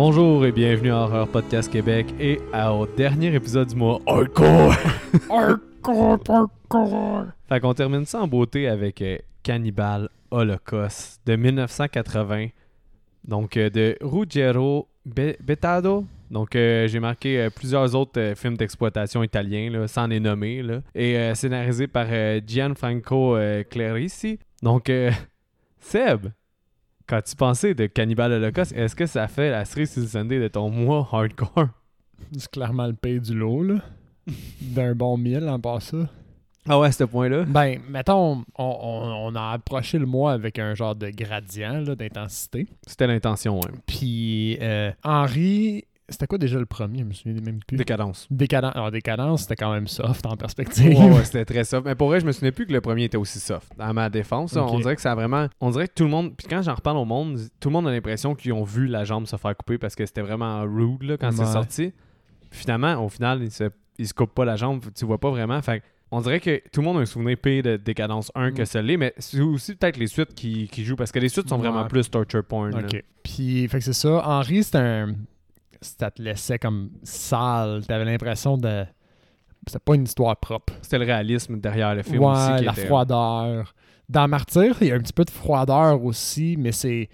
Bonjour et bienvenue à Horror Podcast Québec et au dernier épisode du mois Hardcore! Hardcore, hardcore. Fait qu'on termine ça en beauté avec euh, Cannibal Holocaust de 1980. Donc euh, de Ruggero Be- Betado. Donc euh, j'ai marqué plusieurs autres films d'exploitation italiens, là, sans les nommer. Là. Et scénarisé par Gianfranco Clerici. Donc Seb, quand tu pensais de Cannibal Holocaust, est-ce que ça fait la cerise sur Sunday de ton mois hardcore? C'est clairement le pays du lot, là. D'un bon mille en passant. Ah ouais, à ce point-là? Ben, mettons, on, on- on a approché le mois avec un genre de gradient là, d'intensité. C'était l'intention, ouais. Puis, euh, Henri, c'était quoi déjà le premier? Je me souviens même plus. Décadence. Décadence. Alors, Décadence, c'était quand même soft en perspective. Ouais, ouais, c'était très soft. Mais pour vrai, je me souvenais plus que le premier était aussi soft. À ma défense, on dirait que ça a vraiment. On dirait que tout le monde. Puis quand j'en reparle au monde, tout le monde a l'impression qu'ils ont vu la jambe se faire couper parce que c'était vraiment rude là, quand c'est sorti. Finalement, au final, il se, il se coupe pas la jambe. Tu vois pas vraiment. Fait que on dirait que tout le monde a un souvenir pire de Décadence 1 que Mm. celui mais c'est aussi peut-être les suites qui, qui jouent parce que les suites sont vraiment plus torture porn. là. OK. Puis, fait que c'est ça. Henri, c'était un. Ça te laissait comme sale. T'avais l'impression de. C'était pas une histoire propre. C'était le réalisme derrière le film ouais, aussi. Qui la était- froideur. Dans Martyr, il y a un petit peu de froideur aussi, mais c'est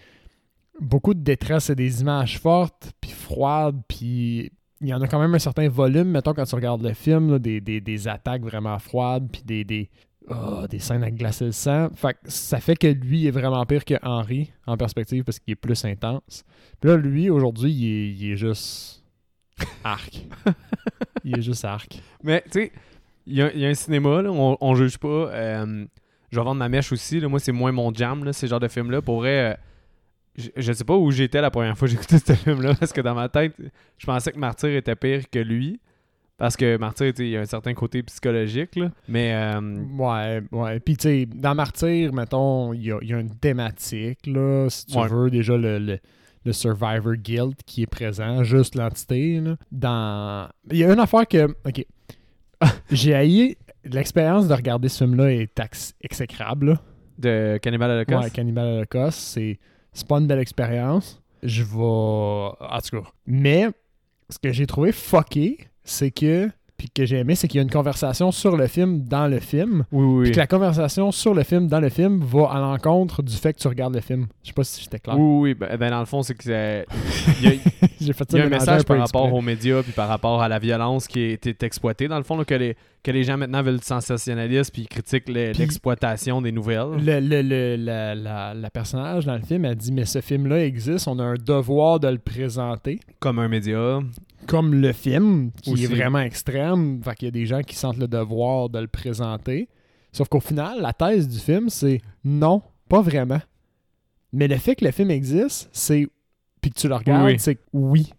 beaucoup de détresse et des images fortes, puis froides, puis il y en a quand même un certain volume, mettons, quand tu regardes le film, là, des, des- des attaques vraiment froides, puis des, des, ah, des scènes à glacer le sang. Fait que ça fait que lui est vraiment pire que Henry, en perspective, parce qu'il est plus intense. Puis là, lui, aujourd'hui, il est, il est juste arc. il est juste arc. Mais tu sais, il y, a- il y a un cinéma, là, on, on juge pas. euh, je vais vendre ma mèche aussi. Là, moi, c'est moins mon jam, là, ces genres de films-là. Pour vrai, euh, je, je sais pas où j'étais la première fois que écouté ce film-là, parce que dans ma tête, je pensais que Martyr était pire que lui. Parce que Martyr, il y a un certain côté psychologique, là. Mais euh, Ouais, ouais. Puis, tu sais, dans Martyr, mettons, il y a, il y a une thématique, là, si tu Ouais. veux, déjà le, le, le Survivor Guilt qui est présent, juste l'entité, là. Dans... Il y a une affaire que... OK. J'ai haï... L'expérience de regarder ce film-là est exécrable, là. de Cannibal Holocaust? Ouais, Cannibal Holocaust, c'est c'est pas une belle expérience. Je vais... En tout cas. Mais, ce que j'ai trouvé fucké, c'est que... Puis que j'ai aimé, c'est qu'il y a une conversation sur le film dans le film. oui, oui, Puis que la conversation sur le film, dans le film, va à l'encontre du fait que tu regardes le film. Je sais pas si j'étais clair. Oui, oui, ben, ben, dans le fond, c'est que c'est- il y a, J'ai fait il ça y a un message par rapport aux médias puis par rapport à la violence qui est, exploitée, dans le fond, là, que, les, que les gens maintenant veulent du sensationnalisme puis ils critiquent Puis- l'exploitation des nouvelles. Le, le- le- la, la- la personnage dans le film a dit Mais ce film-là existe, on a un devoir de le présenter. Comme un média. Comme le film, qui Aussi. est vraiment extrême. Fait qu'il y a des gens qui sentent le devoir de le présenter. Sauf qu'au final, la thèse du film, c'est non, pas vraiment. Mais le fait que le film existe, c'est. Puis que tu le regardes, Oui. c'est oui.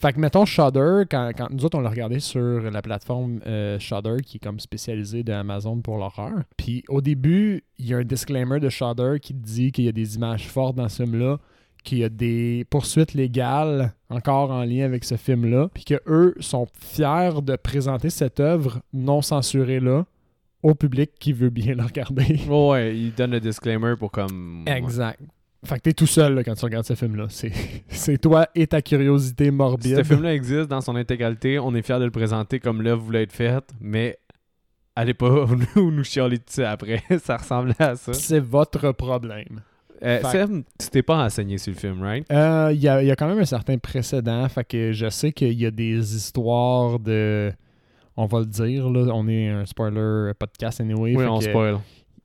Fait que, mettons, Shudder, quand, quand nous autres, on l'a regardé sur la plateforme euh, Shudder, qui est comme spécialisée d'Amazon pour l'horreur. Puis au début, il y a un disclaimer de Shudder qui te dit qu'il y a des images fortes dans ce film-là, qu'il y a des poursuites légales encore en lien avec ce film-là, puis que eux sont fiers de présenter cette œuvre non censurée-là au public qui veut bien la regarder. Ouais, ouais, il donne le disclaimer pour comme. Exact. Fait que t'es tout seul là, quand tu regardes ce film-là. C'est, toi et ta curiosité Si morbide. ce film-là existe dans son intégralité, on est fiers de le présenter comme l'œuvre voulait être faite, mais allez pas nous, nous chialer dessus après. ça ressemblait à ça. C'est votre problème. Euh, Fait- Seb, tu t'es pas renseigné sur le film, right? Euh, Il y, a, il y a quand même un certain précédent. Fait que je sais qu'il y a des histoires de. On va le dire, là. On est un spoiler podcast anyway. Oui, on que- spoil.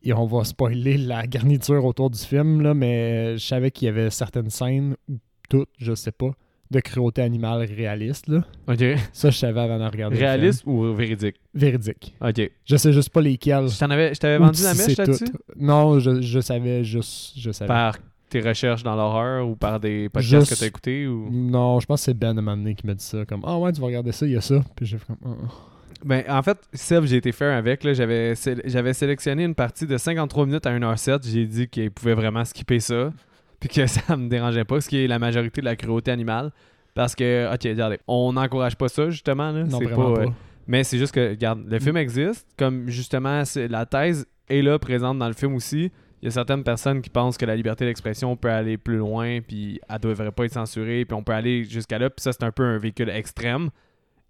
Et on va spoiler la garniture autour du film, là, mais je savais qu'il y avait certaines scènes, ou toutes, je sais pas, de cruauté animale réaliste. Là. Ok. Ça, je savais avant de regarder. Réaliste ou véridique? Véridique. Ok. Je sais juste pas lesquels. Je avais, t'avais vendu la mèche là-dessus? Non, je, je savais juste. Je savais. Par tes recherches dans l'horreur ou par des podcasts Juste- que t'as écoutés ou... Non, je pense que c'est Ben donné qui m'a dit ça. Comme, ah ouais, tu vas regarder ça, il y a ça. Puis j'ai fait comme, Ah, ah. Ben, en fait, Seb, j'ai été fair avec. là. J'avais, sé- j'avais sélectionné une partie de 53 minutes à 1h07. J'ai dit qu'il pouvait vraiment skipper ça. Puis que ça me dérangeait pas, ce qui est la majorité de la cruauté animale. Parce que, ok, regardez, on n'encourage pas ça, justement. Là. non, C'est vraiment pas, pas. euh, mais c'est juste que, regarde, le film existe. Comme justement, la thèse est là, présente dans le film aussi. il y a certaines personnes qui pensent que la liberté d'expression peut aller plus loin, puis elle devrait pas être censurée, puis on peut aller jusqu'à là, puis ça, c'est un peu un véhicule extrême.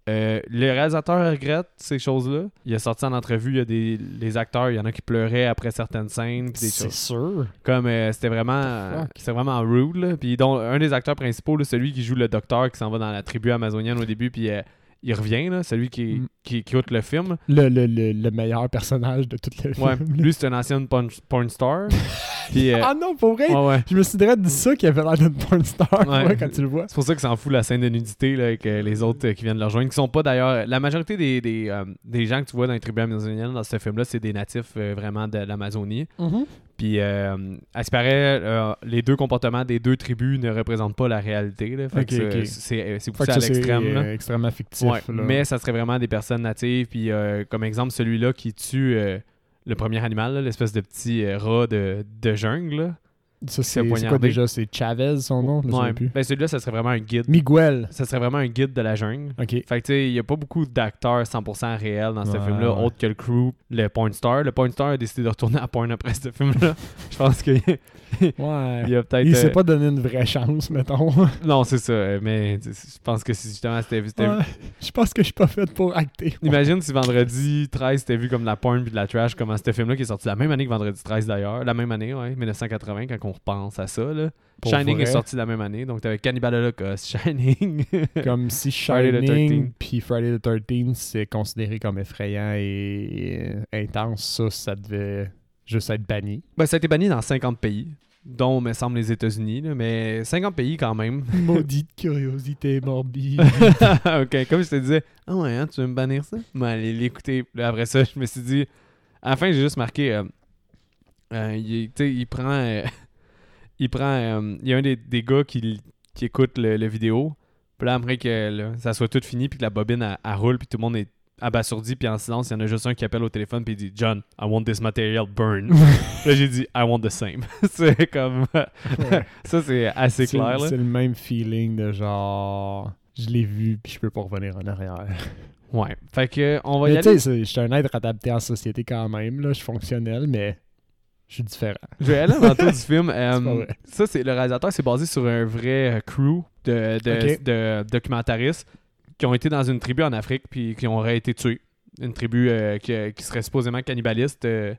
Euh, le réalisateur regrette ces choses-là. Il a sorti en entrevue, il y a des les acteurs, il y en a qui pleuraient après certaines scènes, C'est sûr. Comme euh, c'était vraiment, vraiment rude. Là. Puis dont un des acteurs principaux, là, celui qui joue le docteur qui s'en va dans la tribu amazonienne au début, puis euh, il revient, là, celui qui, Mm. qui, qui écoute le film. Le, le, le, le meilleur personnage de tout le Ouais, film. là. lui c'est un ancien porn, porn star. puis, euh, Ah non, pour vrai? ouais, ouais. Je me suis direct dit ça qu'il avait l'air d'une porn star Ouais. ouais, quand tu le vois. C'est pour ça que s'en fout la scène de nudité là, avec euh, les autres euh, qui viennent le rejoindre, qui sont pas d'ailleurs. La majorité des, des, des gens que tu vois dans les tribus amazoniennes dans ce film-là, c'est des natifs vraiment de l'Amazonie. Puis, euh, à ce paraît, euh, les deux comportements des deux tribus ne représentent pas la réalité. Là. Fait Ok, que c'est- ok. c'est euh, c'est Fait poussé que à c'est l'extrême. là. euh, extrêmement fictif. Ouais, là. mais ça serait vraiment des personnes natives. Puis, euh, comme exemple, celui-là qui tue le premier animal, là, l'espèce de petit rat de, de jungle. Ça, c'est quoi déjà? C'est Chavez, son nom? Je Ouais. plus. Ben, celui-là, ça serait vraiment un guide. Miguel. Ça serait vraiment un guide de la jungle. OK. Fait que, tu sais, il n'y a pas beaucoup d'acteurs 100% réels dans ce Ouais, film-là, ouais. autre que le crew, le Point Star. Le Point Star a décidé de retourner à Point après ce film-là. Je pense qu'il Ouais. y a peut-être. Il s'est euh, pas donné une vraie chance, mettons. Non, c'est ça. Mais je pense que si justement c'était. Je pense que je suis pas fait pour acter. Imagine si vendredi 13 c'était vu comme de la porn puis de la trash, comme ce film-là qui est sorti la même année que vendredi 13 d'ailleurs. La même année, ouais, 1980, quand on repense à ça. Là. Shining est sorti la même année, donc t'avais Cannibal Holocaust, Shining. Comme si Friday the 13th. Shining puis Friday the 13th c'est considéré comme effrayant et intense, ça, ça devait juste être banni. ben, ça a été banni dans 50 pays, dont, me semble, les États-Unis, là, mais 50 pays quand même. Maudite curiosité morbide. ok, comme je te disais, ah ouais, hein, tu veux me bannir ça? Moi, allez l'écouter. Après ça, je me suis dit, à la fin, j'ai juste marqué, euh, euh, il prend, euh, il prend, euh, il y a un des, des gars qui, qui écoute le, le vidéo, puis là, après que là, ça soit tout fini, puis que la bobine, elle, elle roule, puis tout le monde est abasourdi, puis en silence, il y en a juste un qui appelle au téléphone, puis il dit, John, I want this material burned. là, j'ai dit, I want the same. c'est comme, ça, c'est assez clair, là. c'est le même feeling de genre. Je l'ai vu puis je peux pas revenir en arrière. Ouais. Fait que, on va y Mais tu aller. sais, je suis un être adapté en société quand même. Là. Je suis fonctionnel, mais je suis différent. Je vais aller à l'entour du film. Euh, ça, c'est le réalisateur, c'est basé sur un vrai euh, crew de, de, Ok. de documentaristes qui ont été dans une tribu en Afrique puis qui auraient été tués. Une tribu euh, qui, qui serait supposément cannibaliste euh,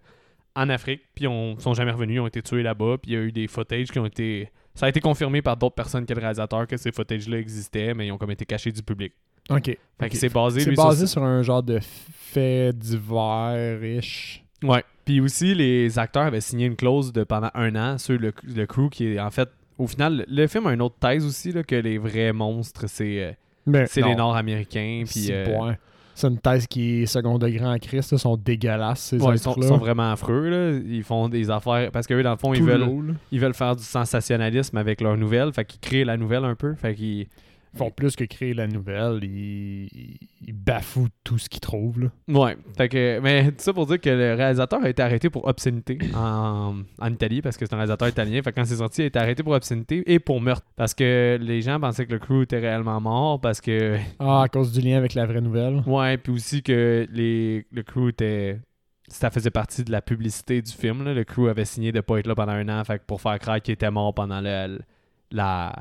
en Afrique, puis ils sont jamais revenus, ils ont été tués là-bas, puis il y a eu des footages qui ont été. Ça a été confirmé par d'autres personnes que le réalisateur que ces footages-là existaient, mais ils ont comme été cachés du public. Ok. Fait Ok. que c'est basé, C'est lui, basé sur... sur un genre de fait divers-ish. Ouais. Puis aussi, les acteurs avaient signé une clause de pendant un an sur le, le crew qui est en fait. Au final, le film a une autre thèse aussi, là, que les vrais monstres, c'est euh, les Nord-Américains. Puis, c'est euh. C'est une thèse qui est second degré en Christ. Ils sont dégueulasses, ces ouais, ils sont, vraiment affreux. Là. Ils font des affaires. Parce qu'eux, dans le fond, ils Tout veulent, là. ils veulent faire du sensationnalisme avec leurs nouvelles. Fait qu'ils créent la nouvelle un peu. Fait qu'ils. Font plus que créer la nouvelle. Ils, bafouent tout ce qu'ils trouvent. Là. Ouais. Fait que. Mais tout ça pour dire que le réalisateur a été arrêté pour obscénité en, en Italie parce que c'est un réalisateur italien. Fait que quand c'est sorti, il a été arrêté pour obscénité et pour meurtre. Parce que les gens pensaient que le crew était réellement mort. Parce que. Ah, à cause du lien avec la vraie nouvelle. Ouais, puis aussi que les, le crew était. Ça faisait partie de la publicité du film. là. Le crew avait signé de pas être là pendant un an, fait que pour faire croire qu'il était mort pendant le- la,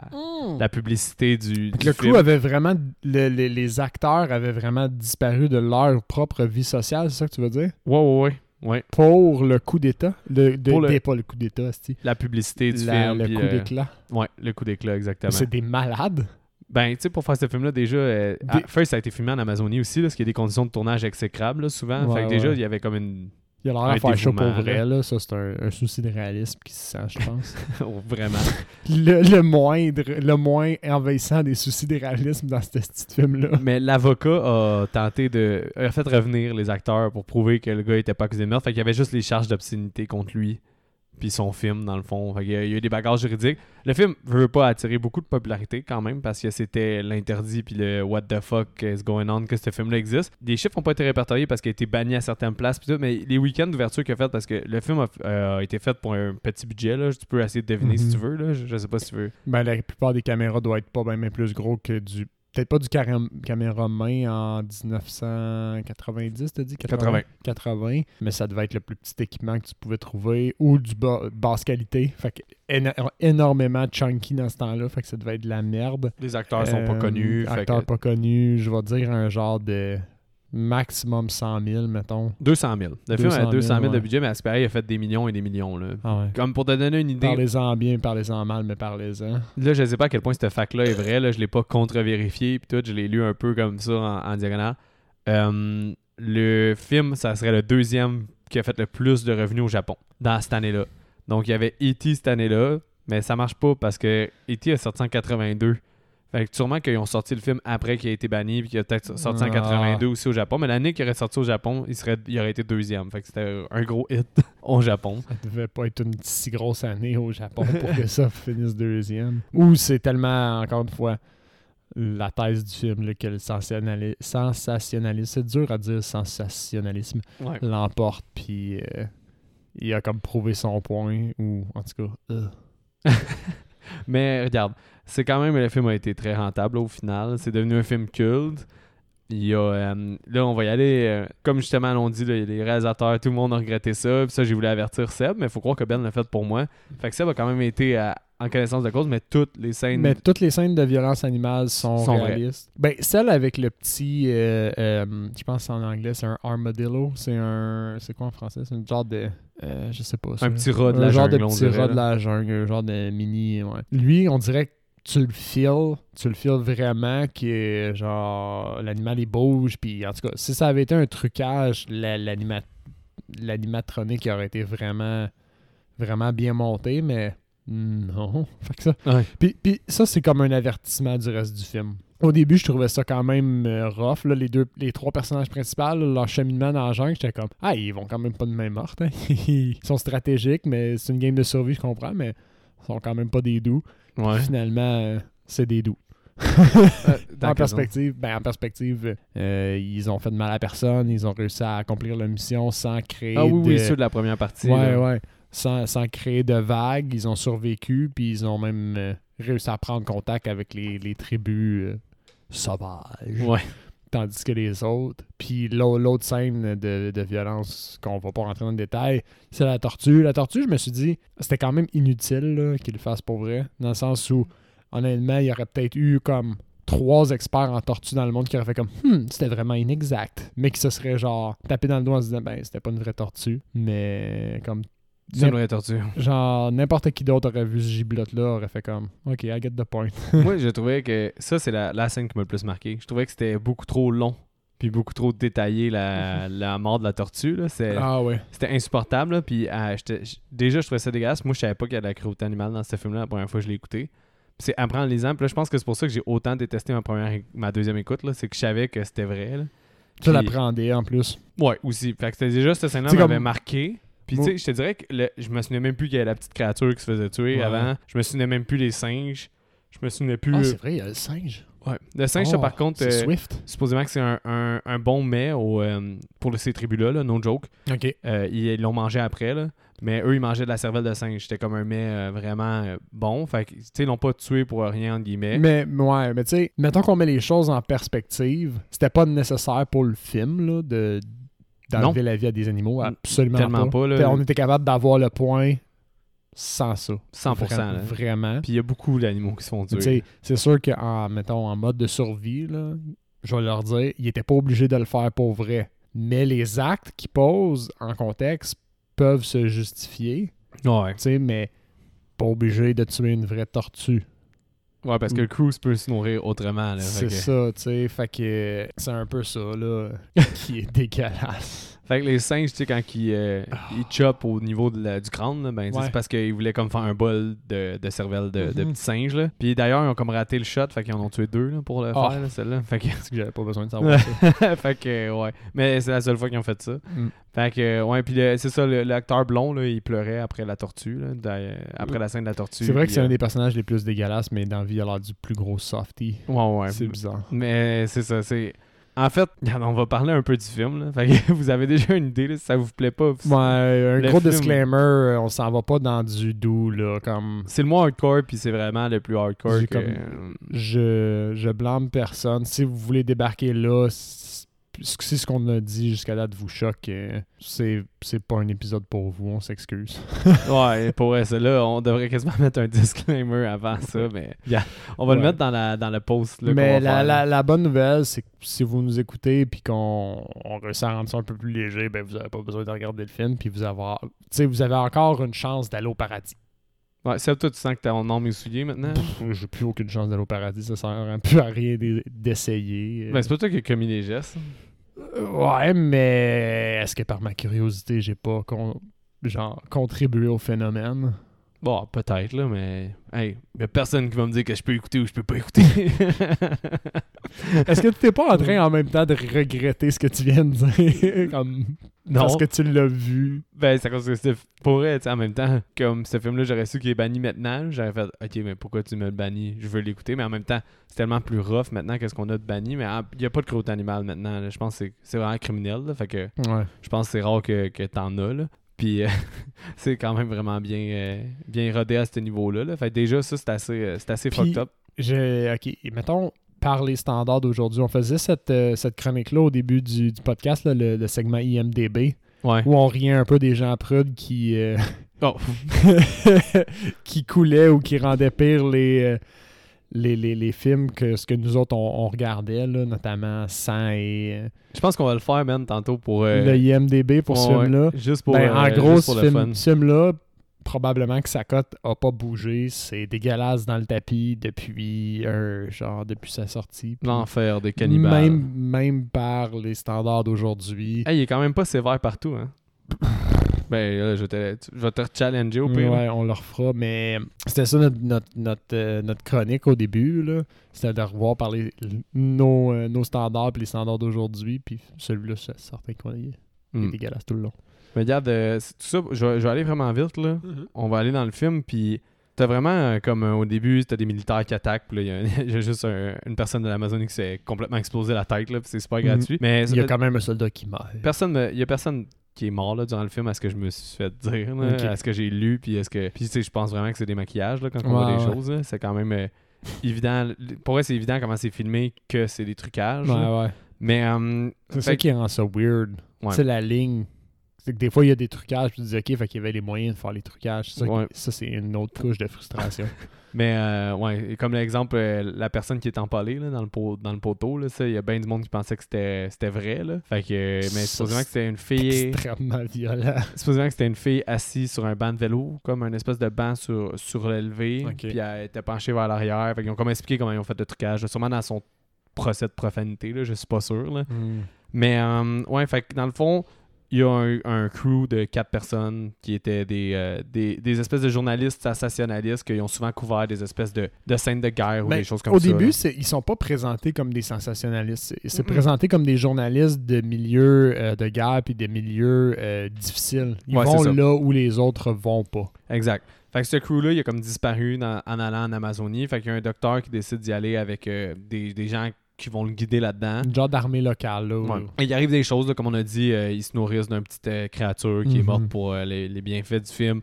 la publicité du, du le film. crew avait vraiment. le- le- les acteurs avaient vraiment disparu de leur propre vie sociale, c'est ça que tu veux dire? Ouais, ouais, ouais. ouais. Pour le coup d'État? Le, de, Pour le- pas le coup d'État, c'est La publicité du la- film. le coup le- d'éclat. Ouais, le coup d'éclat, exactement. C'est des malades. Ben, tu sais, pour faire ce film-là, déjà, euh, Des- à- first, ça a été filmé en Amazonie aussi, là, parce qu'il y a des conditions de tournage exécrables, là, souvent. Ouais, fait que déjà, ouais. il y avait comme une. Il a l'air à faire chaud pour vrai, là. là. Ça, c'est un, un souci de réalisme qui se sent, je pense. oh, Vraiment. le, le moindre, le moins envahissant des soucis de réalisme dans ce petit film-là. Mais l'avocat a tenté de. a fait revenir les acteurs pour prouver que le gars était pas accusé de meurtre. Fait qu'il y avait juste les charges d'obscénité contre lui. Puis son film, dans le fond. Y a, il y a eu des bagages juridiques. Le film veut pas attirer beaucoup de popularité quand même parce que c'était l'interdit puis le what the fuck is going on que ce film-là existe. Les chiffres n'ont pas été répertoriés parce qu'il a été banni à certaines places. Tout, mais les week-ends d'ouverture qu'il a fait parce que le film a, euh, a été fait pour un petit budget. Là. Tu peux essayer de deviner si Mhm. tu veux. Là. Je, je sais pas si tu veux. Ben, la plupart des caméras doivent être pas bien plus gros que du peut-être pas du caram- caméra main en 1990, t'as dit? 80. 80, mais ça devait être le plus petit équipement que tu pouvais trouver ou du bas- basse qualité. Fait que éno- énormément chunky dans ce temps-là, fait que ça devait être de la merde. Les acteurs sont pas Euh, connus. fait Acteurs que pas connus, je vais dire un genre de maximum 100 000, mettons. 200 000. Le film 200 a 000, 200 000 de ouais. budget, mais Asperi a fait des millions et des millions. Là. Ah ouais. Comme pour te donner une idée, Parlez-en bien, parlez-en mal, mais parlez-en. là, je sais pas à quel point cette fac-là est vraie. Là, je l'ai pas contre-vérifié. Puis tout, je l'ai lu un peu comme ça en, en diagonale. Euh, le film, ça serait le deuxième qui a fait le plus de revenus au Japon dans cette année-là. Donc, il y avait E.T. cette année-là, mais ça marche pas parce que E.T. a sorti en 82. Fait que sûrement qu'ils ont sorti le film après qu'il a été banni, puis qu'il a peut-être sorti en Ah. 82 aussi au Japon. Mais l'année qu'il aurait sorti au Japon, il, serait, il aurait été deuxième. Fait que c'était un gros hit au Japon. Ça devait pas être une si grosse année au Japon pour que ça finisse deuxième. Ou c'est tellement, encore une fois, la thèse du film là, que le sensationnali- sensationnalisme, c'est dur à dire sensationnalisme, Ouais. l'emporte, puis euh, il a comme prouvé son point, ou en tout cas, euh, Mais regarde, c'est quand même le film a été très rentable au final. C'est devenu un film culte. Il y a, euh, là, on va y aller. euh, comme justement, on dit, là, les réalisateurs, tout le monde a regretté ça. Puis ça, j'ai voulu avertir Seb, mais il faut croire que Ben l'a fait pour moi. Fait que Seb a quand même été à- en connaissance de cause, mais toutes les scènes. Mais toutes les scènes de violence animale sont, Sont vraies. réalistes. Ben, celle avec le petit, euh, euh, je pense en anglais, c'est un armadillo. C'est un, c'est quoi en français? C'est un genre de, euh, je sais pas. ça. un petit rat de la un genre jungle, de on petit dirait, rat de la jungle, un genre de mini. Ouais. Lui, on dirait que tu le feels, tu le feels vraiment que genre l'animal il bouge. Puis en tout cas, si ça avait été un trucage, la- l'anima- l'animatronique aurait été vraiment, vraiment bien monté, mais non. Fait que ça. Ouais. Puis, puis ça, c'est comme un avertissement du reste du film. Au début, je trouvais ça quand même euh, rough. Là, les, deux, les trois personnages principaux, leur cheminement dans la jungle, j'étais comme Ah, ils vont quand même pas de main morte. hein. ils sont stratégiques, mais c'est une game de survie, je comprends, mais ils sont quand même pas des doux. Ouais. Finalement, euh, c'est des doux. Euh, en perspective, ben, en perspective euh, ils ont fait de mal à personne, ils ont réussi à accomplir leur mission sans créer Ah oui, de... oui, ceux de la première partie. Ouais, ouais. Sans, sans créer de vagues, ils ont survécu, puis ils ont même réussi à prendre contact avec les, les tribus sauvages. Ouais. Tandis que les autres. Puis l'au- l'autre scène de, de violence qu'on va pas rentrer dans le détail, c'est la tortue. La tortue, je me suis dit, c'était quand même inutile là, qu'ils le fassent pour vrai. Dans le sens où, honnêtement, il y aurait peut-être eu comme trois experts en tortue dans le monde qui auraient fait comme Hmm, c'était vraiment inexact. Mais qui se seraient genre tapé dans le doigt en se disant ben c'était pas une vraie tortue. Mais comme C'est une vraie tortue. genre n'importe qui d'autre aurait vu ce giblotte là aurait fait comme Ok, I get the point. Moi, je trouvais que ça, c'est la, la scène qui m'a le plus marqué. Je trouvais que c'était beaucoup trop long. Puis beaucoup trop détaillé, la, la mort de la tortue. là. C'est- ah ouais. C'était insupportable. là, Puis euh, j- déjà, je trouvais ça dégueulasse. Moi, je savais pas qu'il y avait de la cruauté animale dans ce film-là la première fois que je l'ai écouté. Puis c'est après en lisant. Puis là, je pense que c'est pour ça que j'ai autant détesté ma première ma deuxième écoute. là, C'est que je savais que c'était vrai. là. Tu l'appréhendais en plus. Ouais, aussi. Fait que c'était déjà cette scène-là m'avait comme- marqué. Puis tu sais, je te dirais que le- je me souvenais même plus qu'il y avait la petite créature qui se faisait tuer Ouais. avant. Je me souvenais même plus des singes. Je me souvenais plus. Ah, euh, c'est vrai, il y a le singe. ouais. Le singe, ça, Oh, par contre, C'est euh, Swift. supposément que c'est un, un- un bon mets au, euh, pour ces tribus-là, là, no joke. Ok. Euh, ils l'ont mangé après, là. mais eux, ils mangeaient de la cervelle de singe. C'était comme un mets euh, vraiment euh, bon. Fait que, tu sais, ils l'ont pas tué pour rien, entre guillemets. Mais ouais, mais tu sais, mettons qu'on met les choses en perspective, c'était pas nécessaire pour le film là, de d'enlever la vie à des animaux, absolument Tellement pas, On était capable d'avoir le point sans ça. 100%. Vra- là. Vraiment. Puis il y a beaucoup d'animaux qui se font tuer. C'est sûr qu'en mettons en mode de survie, là, je vais leur dire, ils étaient pas obligés de le faire pour vrai. Mais les actes qu'ils posent en contexte peuvent se justifier, Ouais. tu sais, mais pas obligé de tuer une vraie tortue. Ouais, parce que le cruise peut se nourrir autrement. là. C'est que- ça, tu sais. Fait que c'est un peu ça, là, qui est dégueulasse. Fait que les singes, tu sais, quand ils, euh, Ah. ils chopent au niveau de la- du crâne, là, ben, Ouais. c'est parce qu'ils voulaient comme faire un bol de, de cervelle de, de Mhm. petits singes. Là. Puis d'ailleurs, ils ont comme raté le shot, fait qu'ils en ont tué deux là, pour le Ah. faire, là, celle-là. Fait que, j'avais pas besoin de savoir ça. fait que, ouais. Mais c'est la seule fois qu'ils ont fait ça. Mm. Fait que, ouais, puis c'est ça, l'acteur blond, là, il pleurait après la tortue, là, après la scène de la tortue. C'est vrai que c'est euh, un des personnages les plus dégueulasses, mais dans la vie, il a l'air du plus gros softy. Ouais, ouais. C'est bizarre. Mais c'est ça, c'est. En fait, on va parler un peu du film. Là. Fait que vous avez déjà une idée, là, si ça vous plaît pas. Ouais, un gros film- disclaimer, euh, on s'en va pas dans du doux, là, comme... C'est le moins hardcore, puis c'est vraiment le plus hardcore. Que- comme- Je, je blâme personne. Si vous voulez débarquer là, si ce qu'on a dit jusqu'à date vous choque, euh, c'est c'est pas un épisode pour vous, on s'excuse. Ouais, pour ça, là, on devrait quasiment mettre un disclaimer avant ça, mais yeah, on va le mettre dans la, dans le post. Là, Mais la, faire. la, la bonne nouvelle, c'est que si vous nous écoutez puis qu'on on réussit à rendre ça un peu plus léger, ben vous n'avez pas besoin de regarder le film puis vous sais, vous avez encore une chance d'aller au paradis. Ouais, c'est toi, tu sens que t'as ton nom souillé maintenant? Pff, J'ai plus aucune chance d'aller au paradis, ça sert un peu à rien d'e- d'essayer. Ben, c'est pas toi qui as commis les gestes. Ouais, mais est-ce que par ma curiosité, j'ai pas con- genre contribué au phénomène? Bon, peut-être, là, mais. Hey, y a personne qui va me dire que je peux écouter ou je peux pas écouter. Est-ce que tu t'es pas en train en même temps de regretter ce que tu viens de dire? Comme, non. Parce que tu l'as vu. Ben, c'est cause que c'était pour sais, en même temps, comme ce film-là, j'aurais su qu'il est banni maintenant. J'aurais fait, ok, mais pourquoi tu me le bannis? Je veux l'écouter, mais en même temps, c'est tellement plus rough maintenant qu'est-ce qu'on a de banni. Mais il n'y a pas de croûte animal maintenant. là. Je pense que c'est- c'est vraiment criminel. là. fait que Ouais. je pense que c'est rare que, que t'en as. Là. Puis euh, c'est quand même vraiment bien, euh, bien rodé à ce niveau-là. là. Fait que déjà, ça, c'est assez, euh, c'est assez Puis- fucked up. Je, ok, et mettons, par les standards d'aujourd'hui, on faisait cette, cette chronique-là au début du, du podcast, là, le, le segment IMDB, Ouais. où on riait un peu des gens prudes qui, Oh. qui coulaient ou qui rendaient pire les, les, les, les films que ce que nous autres on, on regardait, là, notamment 100 et euh, Je pense qu'on va le faire, man, tantôt pour. euh, le IMDB pour ce film-là. Juste pour, Ben, euh, en gros, juste ce film- film-là, probablement que sa cote a pas bougé. C'est dégueulasse dans le tapis depuis genre depuis sa sortie. L'enfer des cannibales. Même, même par les standards d'aujourd'hui. Hey, il est quand même pas sévère partout, hein. ben, là, je vais te, tu- je vais te challenger au pire. Ouais, on le refera, mais c'était ça notre, notre, notre, euh, notre chronique au début. là. C'était de revoir par les, nos, euh, nos standards puis les standards d'aujourd'hui. Puis celui-là, c'est certain qu'on est, il est Hmm. dégueulasse tout le long. Mais regarde, euh, c'est- tout ça, je, vais- je vais aller vraiment vite, là. On va aller dans le film, puis t'as vraiment, comme au début, t'as des militaires qui attaquent, puis là, il y a, juste un- une personne de l'Amazonie qui s'est complètement explosé la tête, là, puis c'est super Mhm. gratuit. Mais Il y a quand même un soldat qui meurt. personne, il y a personne qui est mort là, durant le film à ce que je me suis fait dire, là, Ok. à ce que j'ai lu, puis est-ce que, puis tu sais, je pense vraiment que c'est des maquillages là, quand on voit des ouais. choses, c'est quand même euh, évident. Pour vrai, c'est évident comment c'est filmé que c'est des trucages. Ouais, ouais. Mais euh, C'est ça qui rend ça weird. C'est la ligne. C'est que des fois, il y a des trucages, puis tu dis, OK, fait qu'il y avait les moyens de faire les trucages. Ça, ça c'est une autre couche de frustration. Mais euh, ouais, comme l'exemple, euh, la personne qui est empalée là, dans, le pot, dans le poteau, là, ça, il y a bien du monde qui pensait que c'était vrai. Là. Fait que, euh, mais supposément que c'était une fille. extrêmement violent. supposément que c'était une fille assise sur un banc de vélo, comme un espèce de banc sur, surélevé. Puis elle était penchée vers l'arrière. Fait qu'ils ont comme expliqué comment ils ont fait le trucage. là, Sûrement dans son procès de profanité, là, je suis pas sûr. Là. Mais euh, ouais, fait que dans le fond, il y a un, un crew de quatre personnes qui étaient des, euh, des, des espèces de journalistes sensationnalistes qui ont souvent couvert des espèces de, de scènes de guerre ou Ben, des choses comme Au ça. début, là. c'est- ils sont pas présentés comme des sensationnalistes. C'est- Mm-mm. présenté comme des journalistes de milieux euh, de guerre puis de milieux euh, difficiles. Ils Ouais, vont là où les autres vont pas. Exact. Fait que ce crew-là, il a comme disparu dans- en allant en Amazonie. Fait qu'il y a un docteur qui décide d'y aller avec euh, des, des gens qui vont le guider là-dedans. Une genre d'armée locale. Là, Ouais. Il arrive des choses, là, comme on a dit, euh, ils se nourrissent d'une petite euh, créature qui est Mhm. morte pour euh, les, les bienfaits du film.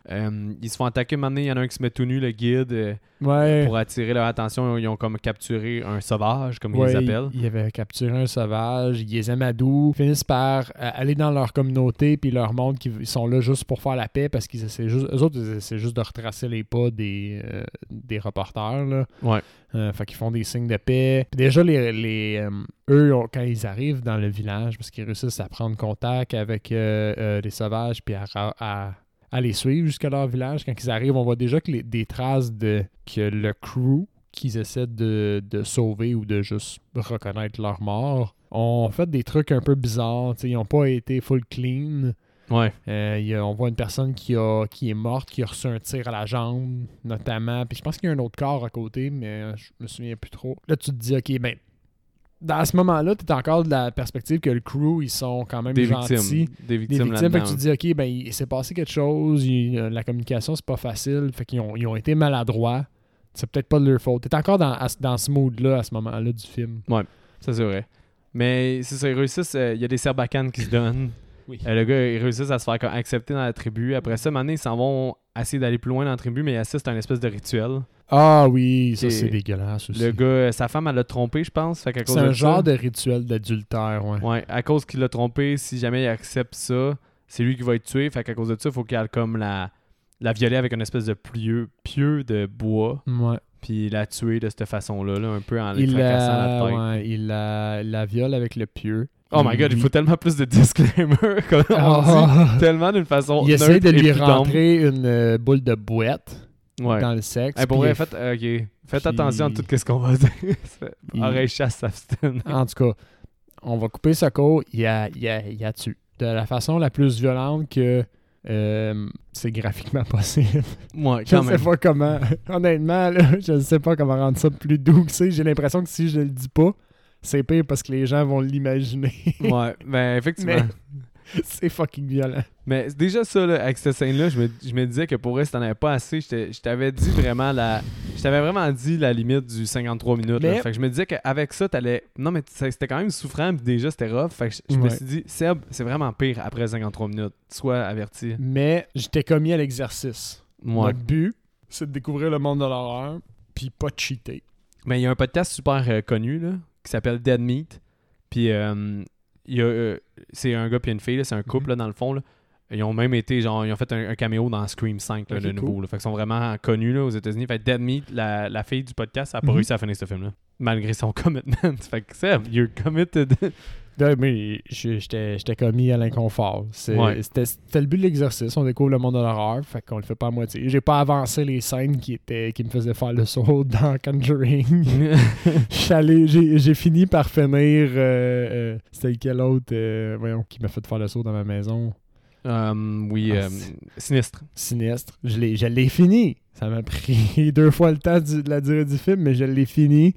Ils se font attaquer maintenant, il y en a un qui se met tout nu, le guide, Ouais. pour attirer leur attention. Ils ont comme capturé un sauvage, comme ils les appellent. Ils avaient capturé un sauvage, ils les amadou, finissent par aller dans leur communauté puis leur montrent qu'ils sont là juste pour faire la paix parce qu'ils essaient juste, eux autres, ils essaient juste de retracer les pas des, des reporters. Là. Ouais. Euh, fait qu'ils font des signes de paix. Puis déjà, les, les, euh, eux, quand ils arrivent dans le village, parce qu'ils réussissent à prendre contact avec euh, euh, les sauvages puis à, à- les suivre jusqu'à leur village, quand ils arrivent, on voit déjà que les- des traces de que le crew qu'ils essaient de, de sauver ou de juste reconnaître leur mort ont fait des trucs un peu bizarres. Ils n'ont pas été full clean. Ouais. Euh, y a- on voit une personne qui, a, qui est morte, qui a reçu un tir à la jambe, notamment. Puis je pense qu'il y a un autre corps à côté, mais je me souviens plus trop. Là, tu te dis, OK, ben, dans ce moment-là, tu es encore de la perspective que le crew, ils sont quand même Des gentils. victimes. Des Des victimes, victimes, fait que tu te dis, OK, ben, il s'est passé quelque chose, il- euh, la communication, c'est pas facile, fait qu'ils ont, ils ont été maladroits. C'est peut-être pas de leur faute. T'es encore dans, à dans ce mood-là, à ce moment-là du film. Ça, c'est vrai. Mais c'est ça, ils réussissent. euh, Il y a des serbacanes qui se donnent. Oui. Euh, le gars, ils réussissent à se faire comme accepter dans la tribu. Après ça, maintenant, ils s'en vont essayer d'aller plus loin dans la tribu, mais ils assistent à une espèce de rituel. Ah oui, ça Et c'est dégueulasse aussi. Le gars, sa femme, elle l'a trompé, je pense. Fait qu'à cause C'est un de genre ça, de rituel d'adultère, ouais. Ouais, à cause qu'il l'a trompé, si jamais il accepte ça, c'est lui qui va être tué. Fait qu'à cause de ça, il faut qu'il aille comme la, la violer avec une espèce de pieu, pieu de bois, Ouais. Puis la tuer de cette façon-là, là, un peu en Il fracassant la, la tête. ouais, il la, la viole avec le pieu. Oh my god, il faut tellement plus de disclaimer. comme on Ah. dit, tellement d'une façon. Il essaie de lui rentrer une euh, boule de boîte Ouais. dans le sexe. Hey, pour puis vrai, faites, euh, ok. faites puis- attention à tout ce qu'on va dire. Il- Oreille chasse. En tout cas, on va couper sa côte, il a, il a, il a tué. De la façon la plus violente que euh, c'est graphiquement possible. Ouais, Je quand ne même. sais pas comment. Honnêtement, là, je ne sais pas comment rendre ça plus doux que c'est. J'ai l'impression que si je le dis pas, c'est pire parce que les gens vont l'imaginer. Ouais, ben effectivement. Mais- c'est fucking violent. Mais déjà ça, là, avec cette scène-là, je me, je me disais que pour vrai, si t'en avais pas assez, je t'avais dit vraiment la. Je t'avais vraiment dit la limite du 53 minutes. là. Fait que je me disais qu'avec ça, t'allais. Non, mais c'était quand même souffrant, puis déjà c'était rough. Fait que je, je me suis dit, Seb, c'est vraiment pire après 53 minutes. Sois averti. Mais j'étais commis à l'exercice. Moi. Notre but, c'est de découvrir le monde de l'horreur, puis pas de cheater. Mais il y a un podcast super euh, connu, là, qui s'appelle Dead Meat. Puis euh, euh, c'est un gars puis une fille, c'est un couple, Mhm. là, dans le fond. Là. Ils ont même été, genre, ils ont fait un, un caméo dans Scream 5, là, cool. nouveau. Là. Fait qu'ils sont vraiment connus là, aux États-Unis. Fait que Dead Meat, la, la fille du podcast, elle a pas Mhm. réussi à finir ce film-là. Malgré son commitment. fait que Seb, you're committed. J'étais commis à l'inconfort. Ouais. C'était le but de l'exercice. On découvre le monde de l'horreur, fait qu'on le fait pas à moitié. J'ai pas avancé les scènes qui étaient qui me faisaient faire le saut dans Conjuring. J'ai fini par finir. euh, euh, C'était lequel autre euh, voyons, qui m'a fait faire le saut dans ma maison? Oui, Ah, euh, sinistre. Sinistre. Je l'ai je l'ai fini. Ça m'a pris deux fois le temps du- de la durée du film, mais je l'ai fini.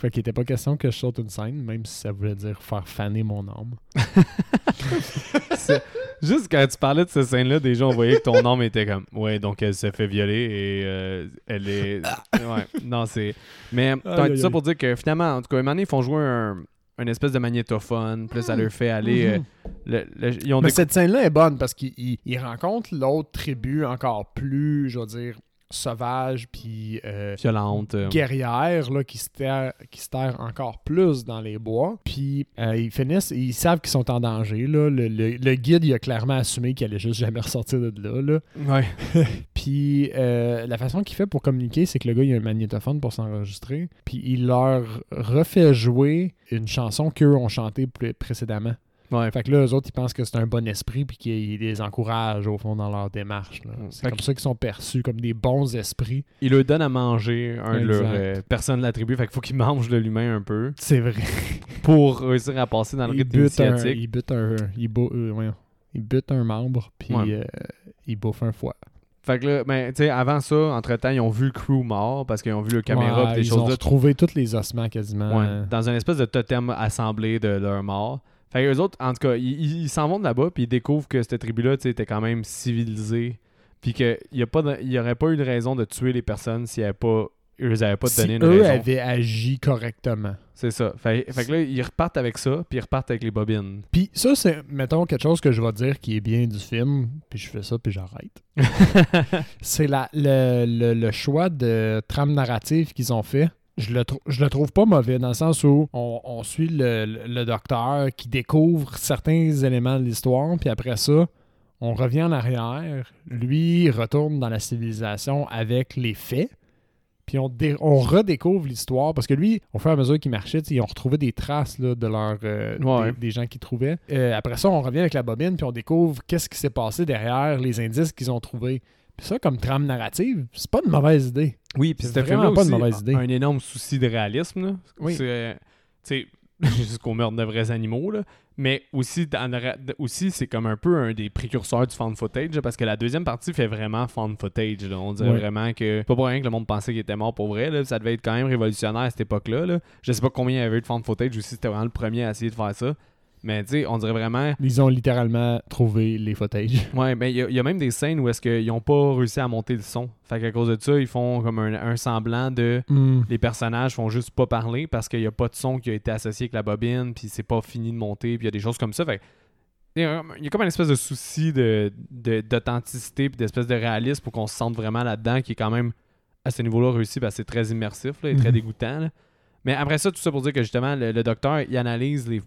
Fait qu'il était pas question que je saute une scène, même si ça voulait dire faire faner mon âme. Juste quand tu parlais de cette scène-là, déjà on voyait que ton âme était comme Ouais, donc elle se fait violer et euh, elle est. Ouais, non, c'est. Mais tout aïe, ça pour dire que finalement, en tout cas, un moment donné, ils font jouer un, une espèce de magnétophone, plus ça leur fait aller. euh, Mhm. le- le- ils ont Mais décou- cette scène-là est bonne parce qu'il il- il rencontre l'autre tribu encore plus, je veux dire, sauvage puis euh, violente. euh, guerrière là, qui, se terre, qui se terre encore plus dans les bois. Puis euh, ils finissent, ils savent qu'ils sont en danger. Là. Le, le- le guide, il a clairement assumé qu'il allait juste jamais ressortir de là. là. Ouais. Puis euh, la façon qu'il fait pour communiquer, c'est que le gars, il a un magnétophone pour s'enregistrer. Puis il leur refait jouer une chanson qu'eux ont chantée pré- précédemment. Ouais. Fait que là, eux autres, ils pensent que c'est un bon esprit puis qu'ils les encouragent au fond dans leur démarche. là. Mm. C'est Fait comme que- ça qu'ils sont perçus comme des bons esprits. Il leur donne à manger un de leurs euh, personnes de la tribu. Fait qu'il faut qu'il mange de l'humain un peu C'est vrai. pour réussir à passer dans le rythme un, initiatique. il bute un, il, bou- euh. Il bute un membre puis Ouais. euh, il bouffe un foie. Fait que là, ben, tu sais, avant ça, entre-temps, ils ont vu le crew mort parce qu'ils ont vu le caméra Ouais, pis des ils ont choses là. retrouvé tous les ossements quasiment. Ouais, dans un espèce de totem assemblé de leur mort. Fait que eux autres, en tout cas, ils ils- ils s'en vont de là-bas, puis ils découvrent que cette tribu-là, tu était quand même civilisée. Puis qu'il n'y aurait pas eu de raison de tuer les personnes s'ils n'avaient pas. Eux avaient pas si donné une eux raison. avaient agi correctement. C'est ça. Fait, fait que là, ils repartent avec ça, puis ils repartent avec les bobines. Puis ça, c'est, mettons, quelque chose que je vais dire qui est bien du film, puis je fais ça, puis j'arrête. c'est la, le, le- le choix de trame narrative qu'ils ont fait. Je le, je le trouve pas mauvais, dans le sens où on, on suit le, le- le docteur qui découvre certains éléments de l'histoire, puis après ça, on revient en arrière. Lui il retourne dans la civilisation avec les faits. Puis on, dé- on redécouvre l'histoire parce que lui, au fur et à mesure qu'il marchait, ils ont retrouvé des traces là, de leur, euh, Ouais. des, des gens qu'ils trouvaient. Euh, après ça, on revient avec la bobine puis on découvre qu'est-ce qui s'est passé derrière les indices qu'ils ont trouvés. Ça, comme trame narrative, c'est pas une mauvaise idée. Oui, puis c'était vraiment pas une mauvaise idée. un énorme souci de réalisme. Là. Oui. C'est, euh, tu sais, jusqu'au meurtre de vrais animaux. Là. Mais aussi, dans aussi c'est comme un peu un des précurseurs du found footage, là, parce que la deuxième partie fait vraiment found footage. là. On dirait vraiment que, pas pour rien que le monde pensait qu'il était mort pour vrai, là. ça devait être quand même révolutionnaire à cette époque-là. Là. Je sais pas combien il y avait eu de found footage ou si c'était vraiment le premier à essayer de faire ça. Mais tu sais, on dirait vraiment. Ils ont littéralement trouvé les footage. Ouais, mais il y, a- il y a même des scènes où est-ce qu'ils n'ont pas réussi à monter le son. Fait qu'à cause de ça, ils font comme un, un semblant de. Les personnages font juste pas parler parce qu'il n'y a pas de son qui a été associé avec la bobine, puis c'est pas fini de monter, puis il y a des choses comme ça. Fait il y a il y a comme une espèce de souci de, de- d'authenticité puis d'espèce de réalisme pour qu'on se sente vraiment là-dedans, qui est quand même à ce niveau-là réussi, parce que c'est très immersif là, et très Mhm. dégoûtant. là. Mais après ça, tout ça pour dire que justement, le, le docteur, il analyse les,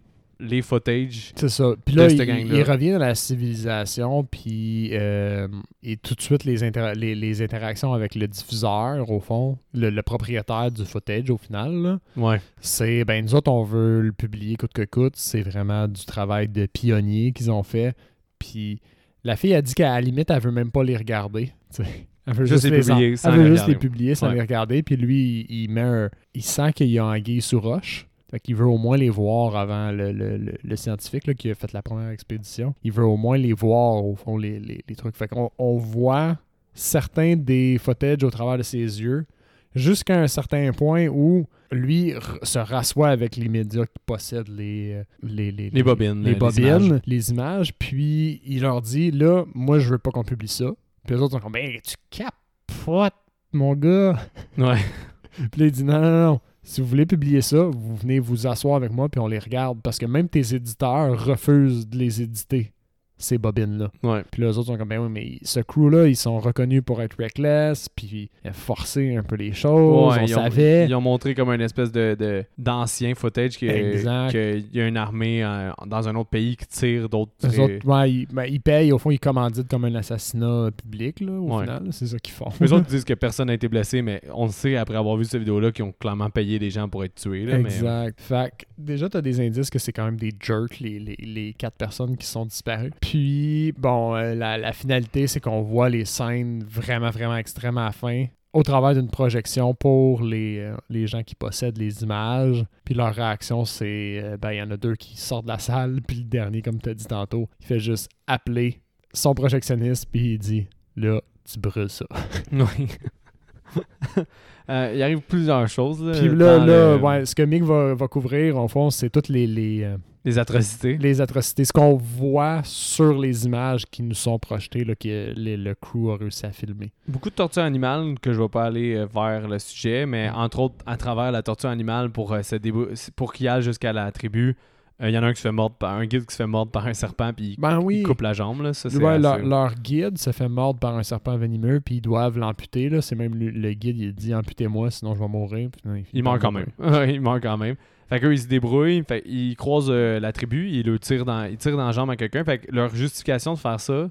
les footage. C'est ça. Puis de là, cette il, revient dans la civilisation, puis euh, et tout de suite les, inter- les, les interactions avec le diffuseur, au fond, le, le propriétaire du footage, au final, là, Ouais. c'est, ben nous autres, on veut le publier coûte que coûte. C'est vraiment du travail de pionnier qu'ils ont fait. Puis la fille a dit qu'à la limite, elle veut même pas les regarder. Elle veut Juste juste, les publier sans elle veut les juste les regarder. publier sans Ouais. les regarder. Puis lui, il, il met un- il sent qu'il y a anguille sous roche. Fait qu'il veut au moins les voir avant le, le- le- le scientifique là, qui a fait la première expédition. Il veut au moins les voir, au fond, les, les- les trucs. Fait qu'on on voit certains des footage au travers de ses yeux jusqu'à un certain point où lui se rassoit avec les médias qui possèdent les, euh, les, les, Les bobines, les, bobines, images. les images, puis il leur dit là, moi je veux pas qu'on publie ça. Puis les autres sont comme ben tu capotes mon gars. Ouais. Puis là, il dit non, non, non. Si vous voulez publier ça, vous venez vous asseoir avec moi puis on les regarde. Parce que même tes éditeurs refusent de les éditer, ces bobines-là. Ouais. Puis là, les autres sont comme, ben oui, mais ce crew-là, ils sont reconnus pour être reckless, puis forcer un peu les choses, Ouais, on ils, ont, savait. ils ont montré comme une espèce de, d'ancien footage qu'il y a une armée euh, dans un autre pays qui tire d'autres. Eux autres, ouais, ils, ben, ils payent, au fond, ils commanditent comme un assassinat public, là, au final. C'est ça qu'ils font. Eux autres disent que personne n'a été blessé, mais on le sait après avoir vu cette vidéo-là qu'ils ont clairement payé des gens pour être tués. Là, mais- Exact. Fait que déjà, t'as des indices que c'est quand même des jerks, les, les, les quatre personnes qui sont disparues. Puis, bon, euh, la, la finalité, c'est qu'on voit les scènes vraiment, vraiment extrêmes à la fin au travers d'une projection pour les, euh, les gens qui possèdent les images. Puis leur réaction, c'est, euh, ben, il y en a deux qui sortent de la salle, puis le dernier, comme tu as dit tantôt, il fait juste appeler son projectionniste, puis il dit, là, tu brûles ça. Oui. Euh, il arrive plusieurs choses. Là, Puis là, là le- ouais, ce que Mick va, va couvrir, en fond, c'est toutes les, les, les atrocités. les atrocités, ce qu'on voit sur les images qui nous sont projetées, là, que le, le crew a réussi à filmer. Beaucoup de torture animale que je vais pas aller euh, vers le sujet, mais Mm. entre autres à travers la torture animale pour euh, se pour qu'il aille jusqu'à la tribu. euh, Il y en a un qui se fait mordre par un guide qui se fait mordre par un serpent puis il- Ben oui, il coupe la jambe là. Ça, Ouais, leur, assez- leur guide se fait mordre par un serpent venimeux, puis ils doivent l'amputer. là. C'est même le, le guide, il dit amputez-moi, sinon je vais mourir. Puis non, finit Il par meurt quand même. il meurt quand même. Fait qu'eux, ils se débrouillent. Fait ils croisent euh, la tribu. Ils le tirent dans, ils tirent dans la jambe à quelqu'un. Fait que leur justification de faire ça,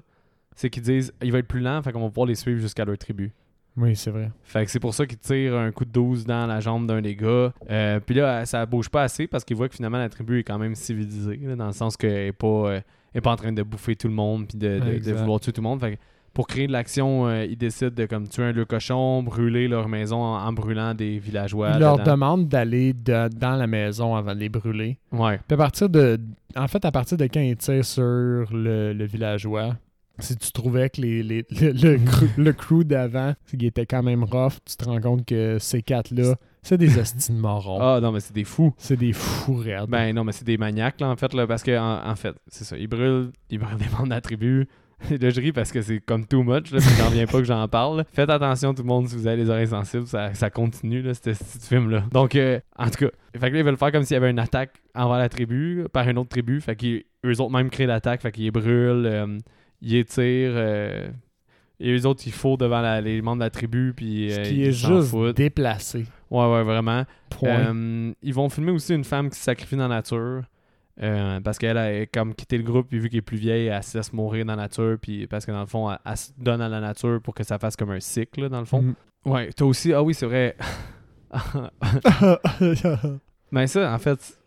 c'est qu'ils disent il va être plus lent. Fait qu'on va pouvoir les suivre jusqu'à leur tribu. Oui, c'est vrai. Fait que c'est pour ça qu'ils tirent un coup de 12 dans la jambe d'un des gars. Euh, Puis là, ça bouge pas assez parce qu'ils voient que finalement la tribu est quand même civilisée. là, dans le sens qu'elle est pas, euh, est pas en train de bouffer tout le monde puis de, de- vouloir tuer tout le monde. Fait que pour créer de l'action, euh, ils décident de comme tuer un le cochon, brûler leur maison en, en brûlant des villageois. Ils leur demandent d'aller de- dans la maison avant de les brûler. Ouais. Puis à partir de. En fait, à partir de quand ils tirent sur le, le villageois, si tu trouvais que les, les- le, le, crew, le crew d'avant, qui était quand même rough, tu te rends compte que ces quatre-là, c'est des hosties de morons. Ah non, mais c'est des fous. C'est des fous raides. Ben non, mais c'est des maniaques, là, en fait, là, parce que, en, en fait, c'est ça, ils brûlent, ils brûlent des membres de la tribu. là, je ris parce que c'est comme too much, là, j'en viens pas que j'en parle. là. Faites attention, tout le monde, si vous avez les oreilles sensibles, ça, ça continue, là, ce film-là. Donc, euh, en tout cas, fait que là, ils veulent faire comme s'il y avait une attaque envers la tribu, par une autre tribu, fait qu'eux autres même créent l'attaque, fait qu'ils brûlent, euh, ils tirent, euh, et eux autres, ils font devant la- les membres de la tribu, puis Ce euh, qui ils est juste foutent. déplacé. Ouais, ouais, vraiment. Point. Ils vont filmer aussi une femme qui se sacrifie dans la nature. Euh, parce qu'elle a comme quitté le groupe, puis vu qu'elle est plus vieille, elle se laisse mourir dans la nature, puis parce que dans le fond, elle, elle se donne à la nature pour que ça fasse comme un cycle, là, dans le fond. Mm. Ouais, toi aussi, ah oui, c'est vrai. Mais ça, en fait,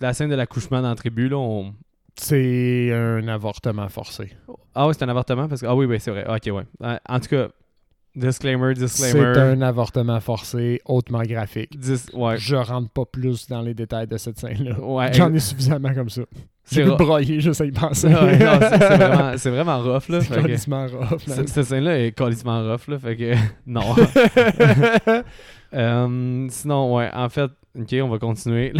la scène de l'accouchement dans la tribu, là, on. c'est un avortement forcé. Ah oui, c'est un avortement parce que. Ah oui, oui, c'est vrai. Ok, ouais. Euh, En tout cas, disclaimer, C'est disclaimer. un avortement forcé hautement graphique. Dis- ouais. Je rentre pas plus dans les détails de cette scène-là. Ouais. J'en ai suffisamment comme ça. C'est broyer juste à y penser. Ouais, c'est c'est vraiment, c'est vraiment rough, là. C'est fait que- rough. Cette, scène-là est complètement rough, là. Fait que. non. Euh, sinon, ouais, en fait, ok, on va continuer.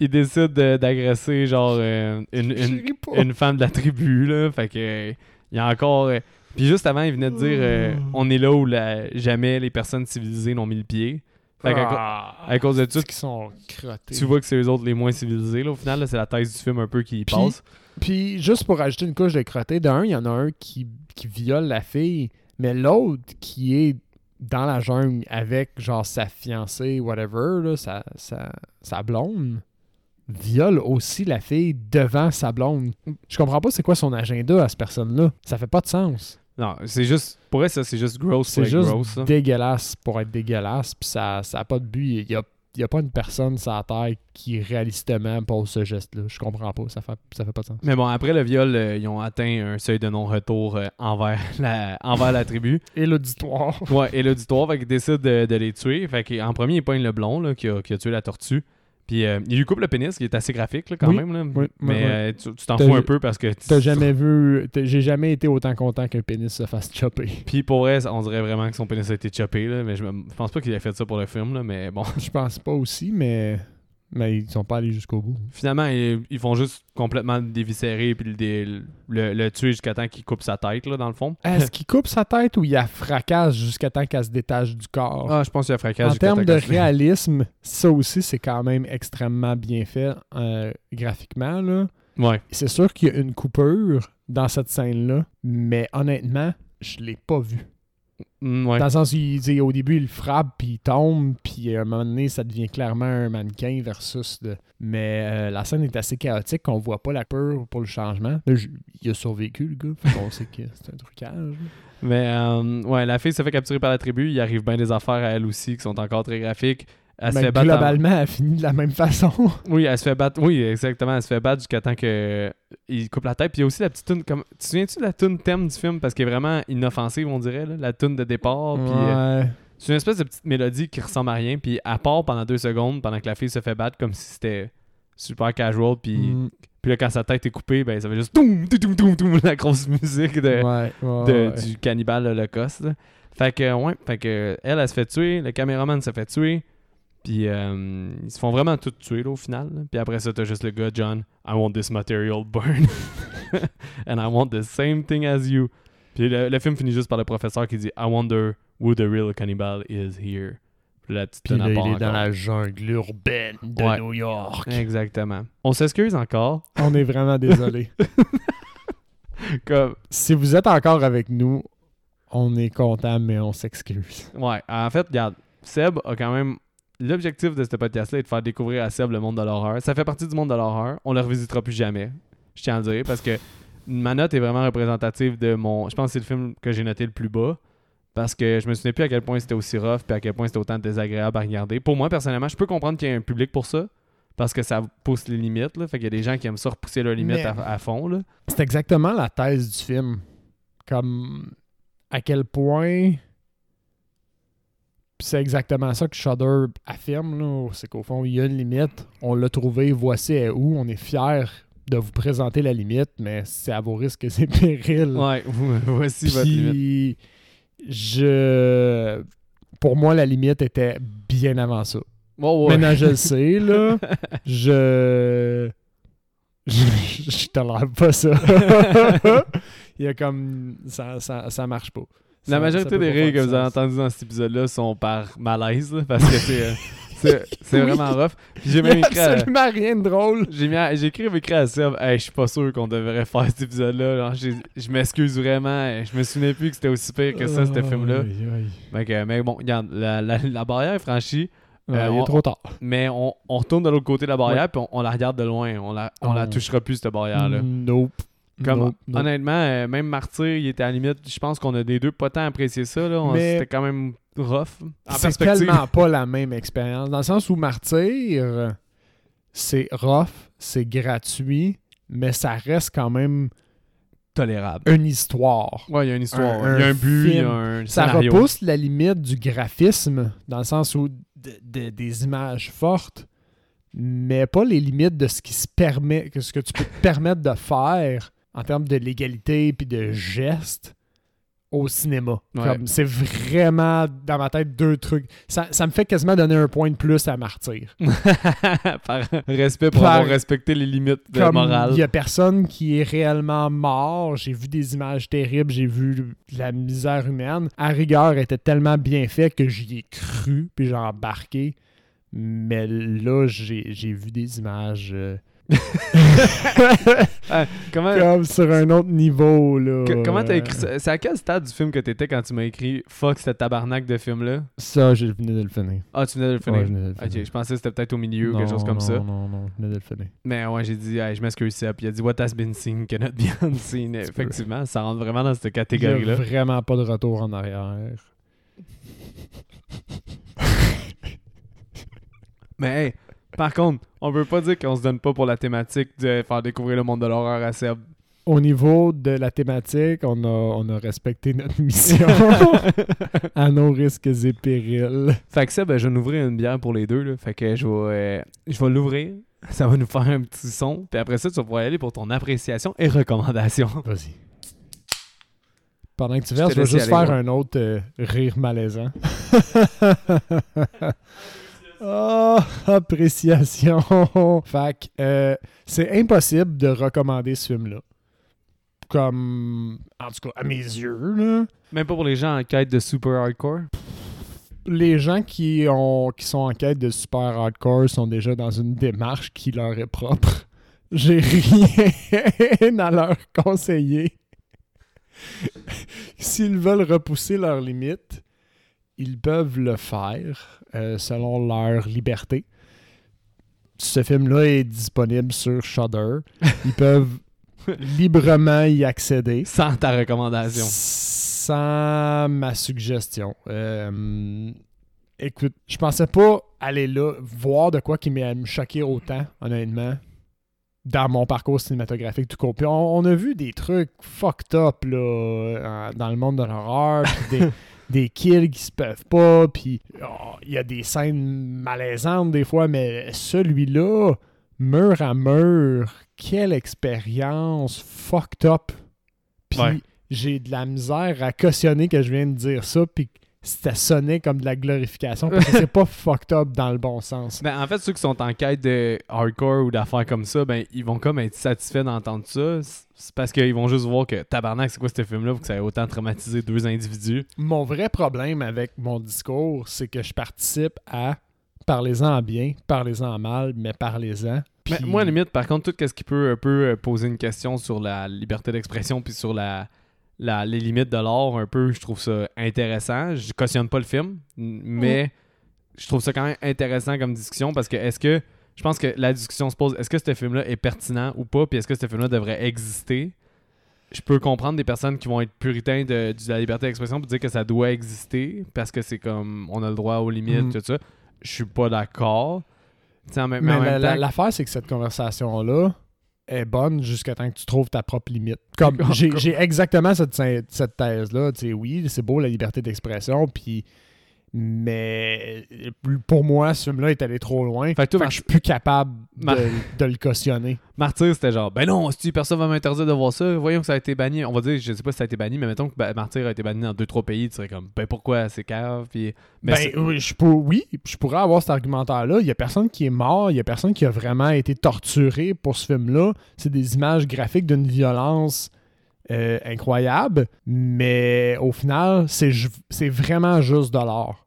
il décide de- d'agresser genre euh, une, Je une, femme de la tribu là. Fait que euh, il y a encore. euh, Puis juste avant, il venait de dire euh, Oh. on est là où la- jamais les personnes civilisées n'ont mis le pied. Fait Ah, à cause de tout, qu'ils sont crottés. tu vois que c'est eux autres les moins civilisés. Là. Au final, c'est la thèse du film un peu qui y Puis- passe. Puis, juste pour ajouter une couche de crotté, d'un, il y en a un qui, qui viole la fille, mais l'autre qui est dans la jungle avec, genre, sa fiancée, whatever, là, sa, sa, sa blonde, viole aussi la fille devant sa blonde. Je comprends pas c'est quoi son agenda à cette personne-là. Ça fait pas de sens. Non, c'est juste. Pour elle, ça, c'est juste gross. C'est juste gross, dégueulasse pour être dégueulasse, puis ça ça a pas de but. Il y a, y a pas une personne sur la terre qui réalistement pose ce geste-là. Je comprends pas. Ça fait, ça fait pas de sens. Mais bon, après le viol, euh, ils ont atteint un seuil de non-retour euh, envers, la, envers la tribu. Et l'auditoire. Ouais, et l'auditoire, fait qu'il décide de, de les tuer. Fait qu'en premier, il pogne le blond, là, qui a, qui a tué la tortue. Puis euh, il lui coupe le pénis, qui est assez graphique, là, quand Oui, même. Là. oui, Mais oui, euh, tu t'en fous un peu parce que... T'as jamais vu. J'ai jamais été autant content qu'un pénis se fasse chopper. Puis pour elle, on dirait vraiment que son pénis a été choppé, là. Mais je, me- je pense pas qu'il ait fait ça pour le film, là. Mais bon, Je pense pas aussi, mais. Mais ils sont pas allés jusqu'au bout. finalement, ils, ils font juste complètement le déviscérer puis le, dé- le, le tuer jusqu'à temps qu'il coupe sa tête, là, dans le fond. Est-ce qu'il coupe sa tête ou il la fracasse jusqu'à temps qu'elle se détache du corps? Ah, je pense qu'il a fracassé en termes de réalisme, ça aussi, c'est quand même extrêmement bien fait euh, graphiquement. Là. Ouais. C'est sûr qu'il y a une coupure dans cette scène-là, mais honnêtement, je l'ai pas vu. Mm, ouais. Dans le sens où il dit, au début, il frappe, puis il tombe, puis à un moment donné, ça devient clairement un mannequin versus... De... Mais euh, la scène est assez chaotique qu'on voit pas la peur pour le changement. Là, je- il a survécu, le gars. Qu'on sait que c'est un trucage. Mais euh, ouais, la fille se fait capturer par la tribu. Il arrive bien des affaires à elle aussi qui sont encore très graphiques. Elle se fait battre. en- globalement, elle finit de la même façon. Oui, elle se fait battre. Oui, exactement. Elle se fait battre jusqu'à temps que il coupe la tête. Puis il y a aussi la petite tune. Comme... Tu te souviens-tu de la tune thème du film? Parce qu'elle est vraiment inoffensive, on dirait. là, La tune de départ. Puis euh, Ouais. c'est une espèce de petite mélodie qui ressemble à rien. Puis elle part pendant deux secondes pendant que la fille se fait battre comme si c'était super casual. Puis, Mm. puis là, quand sa tête est coupée, ben ça fait juste toum, toum, toum, toum, la grosse musique de, Ouais, ouais, de- ouais. du cannibale holocauste. Fait que, ouais, fait que, elle, elle se fait tuer, le caméraman se fait tuer, puis euh, ils se font vraiment tout tuer, là, au final. là. Puis après ça, t'as juste le gars, John, I want this material burned. And I want the same thing as you. Puis le, le film finit juste par le professeur qui dit I wonder who the real cannibal is here. Puis Puis là, part il est dans la jungle urbaine de Ouais. New York. Exactement. On s'excuse encore. On est vraiment désolé. Comme, si vous êtes encore avec nous, on est content, mais on s'excuse. Ouais, en fait, regarde, Seb a quand même. L'objectif de ce podcast-là est de faire découvrir à Seb le monde de l'horreur. Ça fait partie du monde de l'horreur. On le revisitera plus jamais. Je tiens à le dire parce que ma note est vraiment représentative de mon. Je pense que c'est le film que j'ai noté le plus bas. Parce que je me souviens plus à quel point c'était aussi rough puis à quel point c'était autant désagréable à regarder. Pour moi, personnellement, je peux comprendre qu'il y ait un public pour ça. Parce que ça pousse les limites. Là. Fait qu'il y a des gens qui aiment ça repousser leurs limites Mais- à, à fond. Là. C'est exactement la thèse du film. Comme à quel point. C'est exactement ça que Shudder affirme, là. C'est qu'au fond, il y a une limite. On l'a trouvé, voici est où. On est fiers de vous présenter la limite, mais c'est à vos risques et périls. Ouais, voici votre limite. Je. Pour moi, la limite était bien avant ça. Oh, ouais. Maintenant, je le sais, là. Je. Je, je tolère pas ça. Il y a comme. Ça, ça, ça marche pas. La majorité des rires que vous avez entendus dans cet épisode-là sont par malaise, là, parce que c'est, euh, c'est, Oui. vraiment rough. Puis j'ai même écrit à, absolument rien de drôle. j'ai, mis à- j'ai écrit, écrit à Seb, hey, je suis pas sûr qu'on devrait faire cet épisode-là. Je m'excuse vraiment. Je me souvenais plus que c'était aussi pire que ça, ce film-là. Fait que, mais bon, regarde, la, la, la barrière est franchie, Euh, Euh, il on- est trop tard. mais on, on retourne de l'autre côté de la barrière, puis on, on la regarde de loin. On la, on la Oh. touchera plus, cette barrière-là. Nope. Comme, honnêtement, euh, même Martyr, il était à la limite. Je pense qu'on a des deux pas tant apprécié ça. Là. On- Mais- C'était quand même rough. C'est tellement pas la même expérience. Dans le sens où Martyr, c'est rough, c'est gratuit, mais ça reste quand même tolérable. une histoire. Ouais, il y a une histoire. Un- il y a un but, il y a film. un Ça repousse la limite du graphisme, dans le sens où de- de- des images fortes, mais pas les limites de ce qui se permet, que ce que tu peux te permettre de faire en termes de légalité puis de gestes. au cinéma. Ouais. Comme, C'est vraiment, dans ma tête, deux trucs. Ça, ça me fait quasiment donner un point de plus à Martyr. Par respect pour Par- avoir respecté les limites de Comme morale. il y a personne qui est réellement mort. J'ai vu des images terribles, j'ai vu la misère humaine. À rigueur, était tellement bien fait que j'y ai cru, puis j'ai embarqué. Mais là, j'ai j'ai vu des images euh, Comment comme sur un autre niveau. Là. comment t'as écrit ça? C'est à quel stade du film que t'étais quand tu m'as écrit Fuck ce tabarnak de film-là? Ça, je venais de le finir. Ah, tu venais de le finir. Ouais, je venais de le Ok, je pensais que c'était peut-être au milieu ou quelque Non, chose comme non, ça. Non, non, je venais de le finir. Mais ouais, j'ai dit, hey, je m'excuse, ça. Puis il a dit, What has been seen cannot be unseen. Effectivement, ça rentre vraiment dans cette Il y a catégorie-là. vraiment pas de retour en arrière. Mais hey, par contre, on veut pas dire qu'on se donne pas pour la thématique de faire découvrir le monde de l'horreur à Seb. Au niveau de la thématique, on a, on a respecté notre mission à nos risques et périls. Fait que ça, ben, je vais nous ouvrir une bière pour les deux. Là. Fait que je vais, euh, je vais l'ouvrir. Ça va nous faire un petit son. Puis après ça, tu vas pouvoir y aller pour ton appréciation et recommandation. Vas-y. Pendant que tu verses, je vais juste aller, faire ouais. un autre euh, rire malaisant. Oh, appréciation. fait que, euh, c'est impossible de recommander ce film-là. Comme, en tout cas, à mes yeux, là. Même pas pour les gens en quête de super hardcore? les gens qui, ont, qui sont en quête de super hardcore sont déjà dans une démarche qui leur est propre. J'ai rien à leur conseiller. S'ils veulent repousser leurs limites, ils peuvent le faire euh, selon leur liberté. Ce film-là est disponible sur Shudder. Ils peuvent librement y accéder Sans ta recommandation. sans ma suggestion. Euh, écoute, je pensais pas aller là, voir de quoi qui m'ait me choquer autant, honnêtement, dans mon parcours cinématographique tout court. Puis on, on a vu des trucs fucked up là, euh, dans le monde de l'horreur, des, des kills qui se peuvent pas, puis oh, il y a des scènes malaisantes des fois, mais celui-là, mur à mur, quelle expérience fucked up. Puis Ouais. j'ai de la misère à cautionner que je viens de dire ça, puis ça sonnait comme de la glorification, parce que c'est pas fucked up dans le bon sens. Ben, en fait, ceux qui sont en quête de hardcore ou d'affaires comme ça, ben, ils vont comme être satisfaits d'entendre ça. C'est parce qu'ils vont juste voir que tabarnak, c'est quoi ce film-là pour que ça ait autant traumatisé deux individus. Mon vrai problème avec mon discours, c'est que je participe à parlez-en en bien, parlez-en en mal, mais parlez-en. Mais Puis- moi, à la limite, par contre, tout ce qui peut un peu euh, poser une question sur la liberté d'expression puis sur la, la- les limites de l'art, un peu, je trouve ça intéressant. Je cautionne pas le film, mais je trouve ça quand même intéressant comme discussion parce que est-ce que je pense que la discussion se pose est-ce que ce film-là est pertinent ou pas, puis est-ce que ce film-là devrait exister? Je peux comprendre des personnes qui vont être puritains de, de la liberté d'expression pour dire que ça doit exister parce que c'est comme on a le droit aux limites, Mhm. tout ça. Je suis pas d'accord. Mais en la- l'affaire, c'est que cette conversation-là est bonne jusqu'à temps que tu trouves ta propre limite. Comme j'ai exactement cette, cette thèse-là. Tu sais, oui, c'est beau la liberté d'expression, puis mais pour moi, ce film-là est allé trop loin. Fait que toi, Fait que je suis plus capable Mar- de, de le cautionner. Martyr, c'était genre, ben non, si personne va m'interdire de voir ça, voyons que ça a été banni. On va dire, je sais pas si ça a été banni, mais mettons que ben, Martyr a été banni dans deux, trois pays, tu serais comme, ben pourquoi c'est cave, puis. Mais Ben oui, je, pour- oui, je pourrais avoir cet argumentaire-là. Il y a personne qui est mort, il y a personne qui a vraiment été torturé pour ce film-là. C'est des images graphiques d'une violence euh, incroyable, mais au final, c'est vraiment juste de l'art.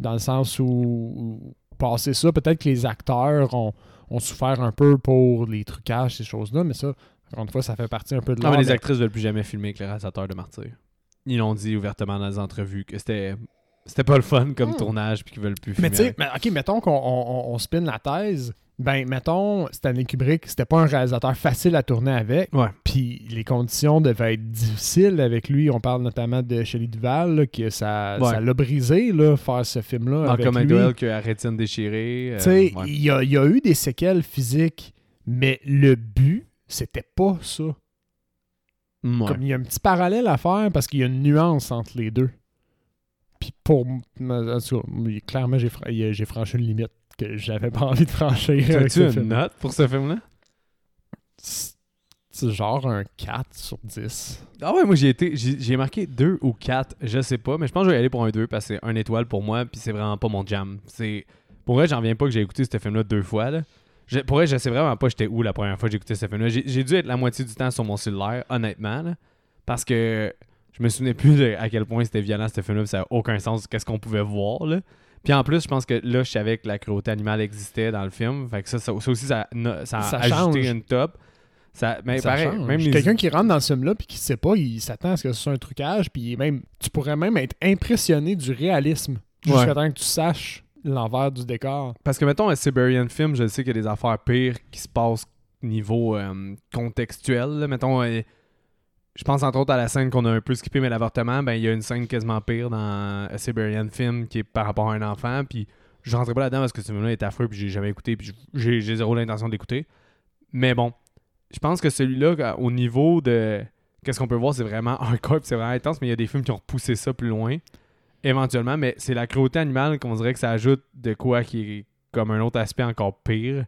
Dans le sens où, où passer ça, peut-être que les acteurs ont, ont souffert un peu pour les trucages, ces choses-là, mais ça, encore une fois, ça fait partie un peu de Non, l'art. mais les mais- actrices veulent plus jamais filmer avec le réalisateur de Martyr. Ils l'ont dit ouvertement dans les entrevues que c'était. C'était pas le fun comme Hmm. tournage, puis qu'ils veulent plus Mais filmer. tu sais, mais, ok, mettons qu'on on, on- on spin la thèse. Ben, mettons, Stanley Kubrick, c'était pas un réalisateur facile à tourner avec. Puis les conditions devaient être difficiles avec lui. On parle notamment de Shelley Duval, là, que ça Ouais. ça l'a brisé, là, faire ce film-là. avec Malcolm lui. McDowell qui a rétine déchirée. euh, Tu sais, ouais. il y, a, il y a eu des séquelles physiques, mais le but, c'était pas ça. Ouais. Comme il y a un petit parallèle à faire parce qu'il y a une nuance entre les deux. Puis pour. clairement, j'ai franchi une limite que j'avais pas envie de franchir. As-tu une film. note pour ce film-là? C'est genre un 4 sur 10. Ah ouais, moi j'ai été. J'ai marqué 2 ou 4, je sais pas, mais je pense que je vais y aller pour un 2 parce que c'est un étoile pour moi, puis c'est vraiment pas mon jam. C'est. Pour vrai, j'en viens pas que j'ai écouté ce film-là deux fois. Là. Je- pour vrai, je sais vraiment pas j'étais où la première fois que j'ai écouté ce film-là. J'ai j'ai dû être la moitié du temps sur mon cellulaire, honnêtement, là, parce que je me souvenais plus de à quel point c'était violent ce film-là, puis ça n'a aucun sens qu'est-ce qu'on pouvait voir. Là. Puis en plus, je pense que là, je savais que la cruauté animale existait dans le film. Fait que ça, ça, ça aussi, ça, a- ça a Ça ajouté change. une top. Ça, mais Ça pareil, change. même les- Quelqu'un qui rentre dans ce film-là puis qui sait pas, il s'attend à ce que ce soit un trucage, puis même, tu pourrais même être impressionné du réalisme jusqu'à Ouais. temps que tu saches l'envers du décor. Parce que, mettons, un Siberian film, je sais qu'il y a des affaires pires qui se passent niveau euh, contextuel. là. Mettons, euh, je pense entre autres à la scène qu'on a un peu skippé, mais l'avortement, ben il y a une scène quasiment pire dans un Siberian film qui est par rapport à un enfant. Puis je rentrais pas là-dedans parce que ce film-là est affreux, puis j'ai jamais écouté, puis j'ai zéro l'intention d'écouter. Mais bon, je pense que celui-là, au niveau de. Qu'est-ce qu'on peut voir, c'est vraiment hardcore, c'est vraiment intense, mais il y a des films qui ont repoussé ça plus loin éventuellement, mais c'est la cruauté animale qu'on dirait que ça ajoute de quoi qui est comme un autre aspect encore pire.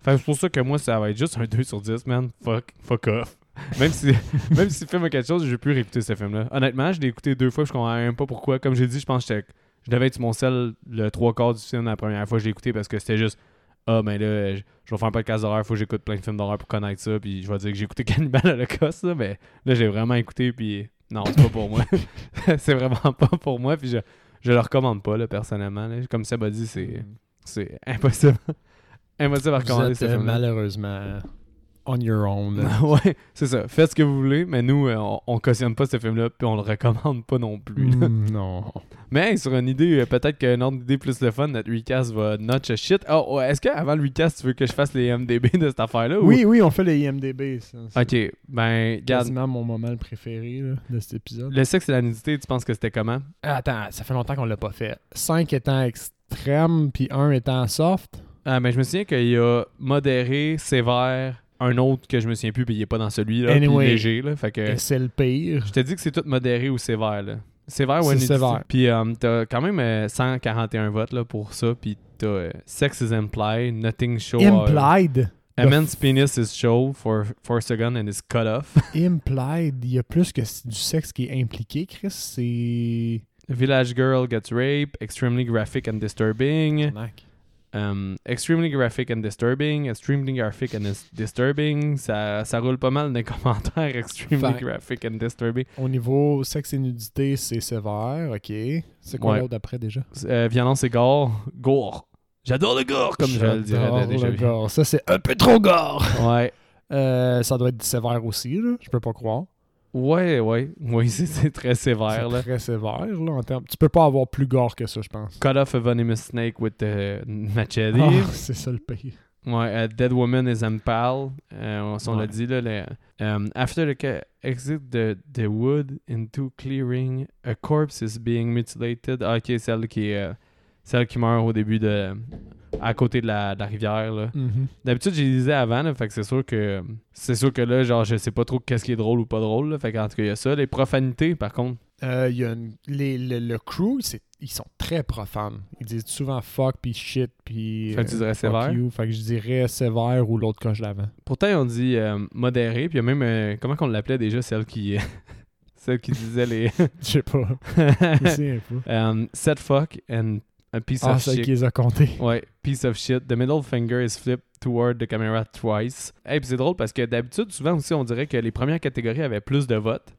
Fait que c'est pour ça que moi, ça va être juste un 2 sur 10, man. Fuck, fuck off. Même si, même si le film a quelque chose, je vais plus réécouter ce film-là. Honnêtement, je l'ai écouté deux fois, je comprends même pas pourquoi. Comme j'ai dit, je pense que je devais être sur mon sel le trois quarts du film la première fois que j'ai écouté parce que c'était juste Ah, ben là, je je vais faire un podcast d'horreur, faut que j'écoute plein de films d'horreur pour connaître ça. Puis je vais dire que j'ai écouté Cannibal Holocaust, là, mais là, j'ai vraiment écouté, puis non, c'est pas pour moi. c'est vraiment pas pour moi, puis je, je le recommande pas, là, personnellement. là. Comme Seb a dit, c'est c'est impossible. impossible à Vous recommander êtes ce euh, film malheureusement on your own. ouais, c'est ça. Faites ce que vous voulez, mais nous, euh, on, on cautionne pas ce film-là, puis on le recommande pas non plus. là. Mm, non. Mais hey, sur une idée, euh, peut-être qu'une autre idée plus le fun, notre recast va notch a shit. Oh, ouais, est-ce qu'avant le recast, tu veux que je fasse les MDB de cette affaire-là? ou- Oui, oui, on fait les IMDB. ça. C'est Ok, ben, regarde. quasiment mon moment préféré là, de cet épisode. Le sexe et la nudité, tu penses que c'était comment? Ah, Attends, ça fait longtemps qu'on l'a pas fait. 5 étant extrême, puis 1 étant soft. Ah, ben, je me souviens qu'il y a modéré, sévère, un autre que je me souviens plus, puis il est pas dans celui-là, Anyway. léger, là. Fait que. C'est le pire. Je te dis que c'est tout modéré ou sévère, là. Sévère ou C'est nudité. sévère. Puis euh, t'as quand même euh, 141 votes là, pour ça. Puis t'as euh, Sex is implied, nothing show. Implied? A man's penis is show for, for a second and is cut off. Implied. Il y a plus que du sexe qui est impliqué, Chris. C'est. Village girl gets raped, extremely graphic and disturbing. Um, extremely graphic and disturbing, extremely graphic and dis- disturbing. Ça, ça roule pas mal dans les commentaires. Extremely Fait- graphic and disturbing. Au niveau sexe et nudité, c'est sévère, ok. C'est quoi Ouais. l'autre après déjà? Euh, violence et gore. Gore. J'adore le gore, comme je le dirais déjà le gore. Ça, c'est un peu trop gore. Ouais. Euh, ça doit être sévère aussi, là. Je peux pas croire. Ouais, ouais. Oui, c'est- très sévère, C'est là. très sévère, là, en termes... Tu peux pas avoir plus gore que ça, je pense. Cut off a venomous snake with a machete. Ah, c'est ça le pire. Ouais, a dead woman is impaled. Euh, on l'a dit, là. le- um, after the exit the, the wood into clearing, a corpse is being mutilated. Ah, ok, celle qui euh, celle qui meurt au début de... À côté de la, de la rivière, là. Mhm. D'habitude, je les disais avant, là, fait que c'est sûr que c'est sûr que là, genre, je sais pas trop qu'est-ce qui est drôle ou pas drôle, là, fait qu'en tout cas, il y a ça. Les profanités, par contre, Euh, y a une- les, le, le crew, ils sont très profanes. Ils disent souvent fuck puis shit puis. Fait que tu dirais fuck sévère? you. Fait que je dirais sévère ou l'autre coche d'avant. pourtant, on dit euh, modéré, puis il y a même, euh, comment qu'on l'appelait déjà, celle qui celle qui disait les... Je sais pas. Um, set fuck and a piece Ah, of shit. qui les a comptés. Ouais, piece of shit. The middle finger is flipped toward the camera twice. Hey, puis c'est drôle parce que d'habitude, souvent aussi, on dirait que les premières catégories avaient plus de votes.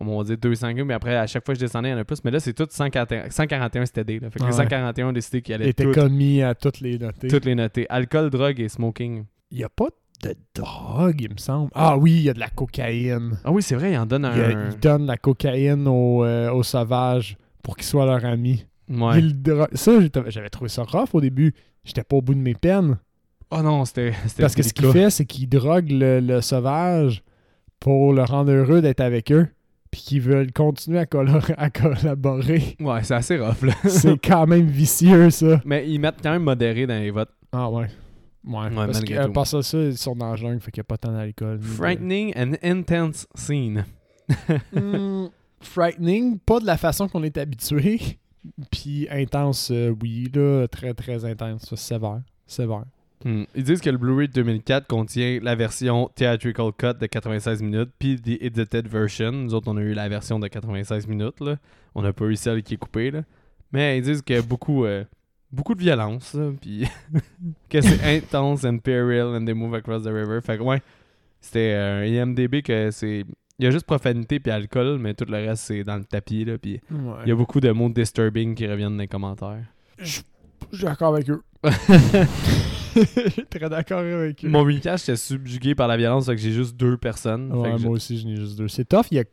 On va dire 200 mais après, à chaque fois que je descendais, il y en a plus. Mais là, c'est tout 141, 141 c'était D. Là. Fait que Ah les ouais. 141 ont décidé qu'ils Il allaient était toutes, commis à toutes les noter. toutes les noter. Alcool, drogue et smoking. Il n'y a pas de drogue, il me semble. Ah oui, il y a de la cocaïne. Ah oui, c'est vrai, il en donne Il, a- un... il donne de la cocaïne aux, euh, aux sauvages pour qu'ils soient leurs amis. Ouais. Il dro- Ça, j'avais trouvé ça rough au début. J'étais pas au bout de mes peines. Oh non, c'était... Parce que ce qu'il fait, c'est qu'il drogue le, le sauvage pour le rendre heureux d'être avec eux. Puis qu'ils veulent continuer à, à collaborer. Ouais, c'est assez rough, là. c'est quand même vicieux, ça. Mais ils mettent quand même modéré dans les votes. Ah ouais. Ouais, parce que euh, parce que ça, ils sont dans la jungle, fait qu'il n'y a pas tant d'alcool. de- Frightening and intense scene. Hmm, frightening, pas de la façon qu'on est habitué. Puis intense, euh, oui, là, très très intense, sévère. Sévère. Hmm. Ils disent que le Blu-ray de 2004 contient la version Theatrical Cut de 96 minutes, puis The Edited Version. Nous autres, on a eu la version de 96 minutes. Là. On n'a pas eu celle qui est coupée. Là. Mais ils disent a beaucoup, euh, beaucoup de violence, puis que c'est intense, imperial, and they move across the river. Fait que, ouais, c'était un IMDB que c'est. Il y a juste profanité puis alcool, mais tout le reste, c'est dans le tapis. Là, puis il y a beaucoup de mots disturbing qui reviennent dans les commentaires. Je je suis d'accord avec eux. Je suis très d'accord avec eux. Mon recast, j'étais subjugué par la violence, fait que j'ai juste deux personnes. Ouais, je- moi aussi, j'en ai juste deux. C'est tough, il y a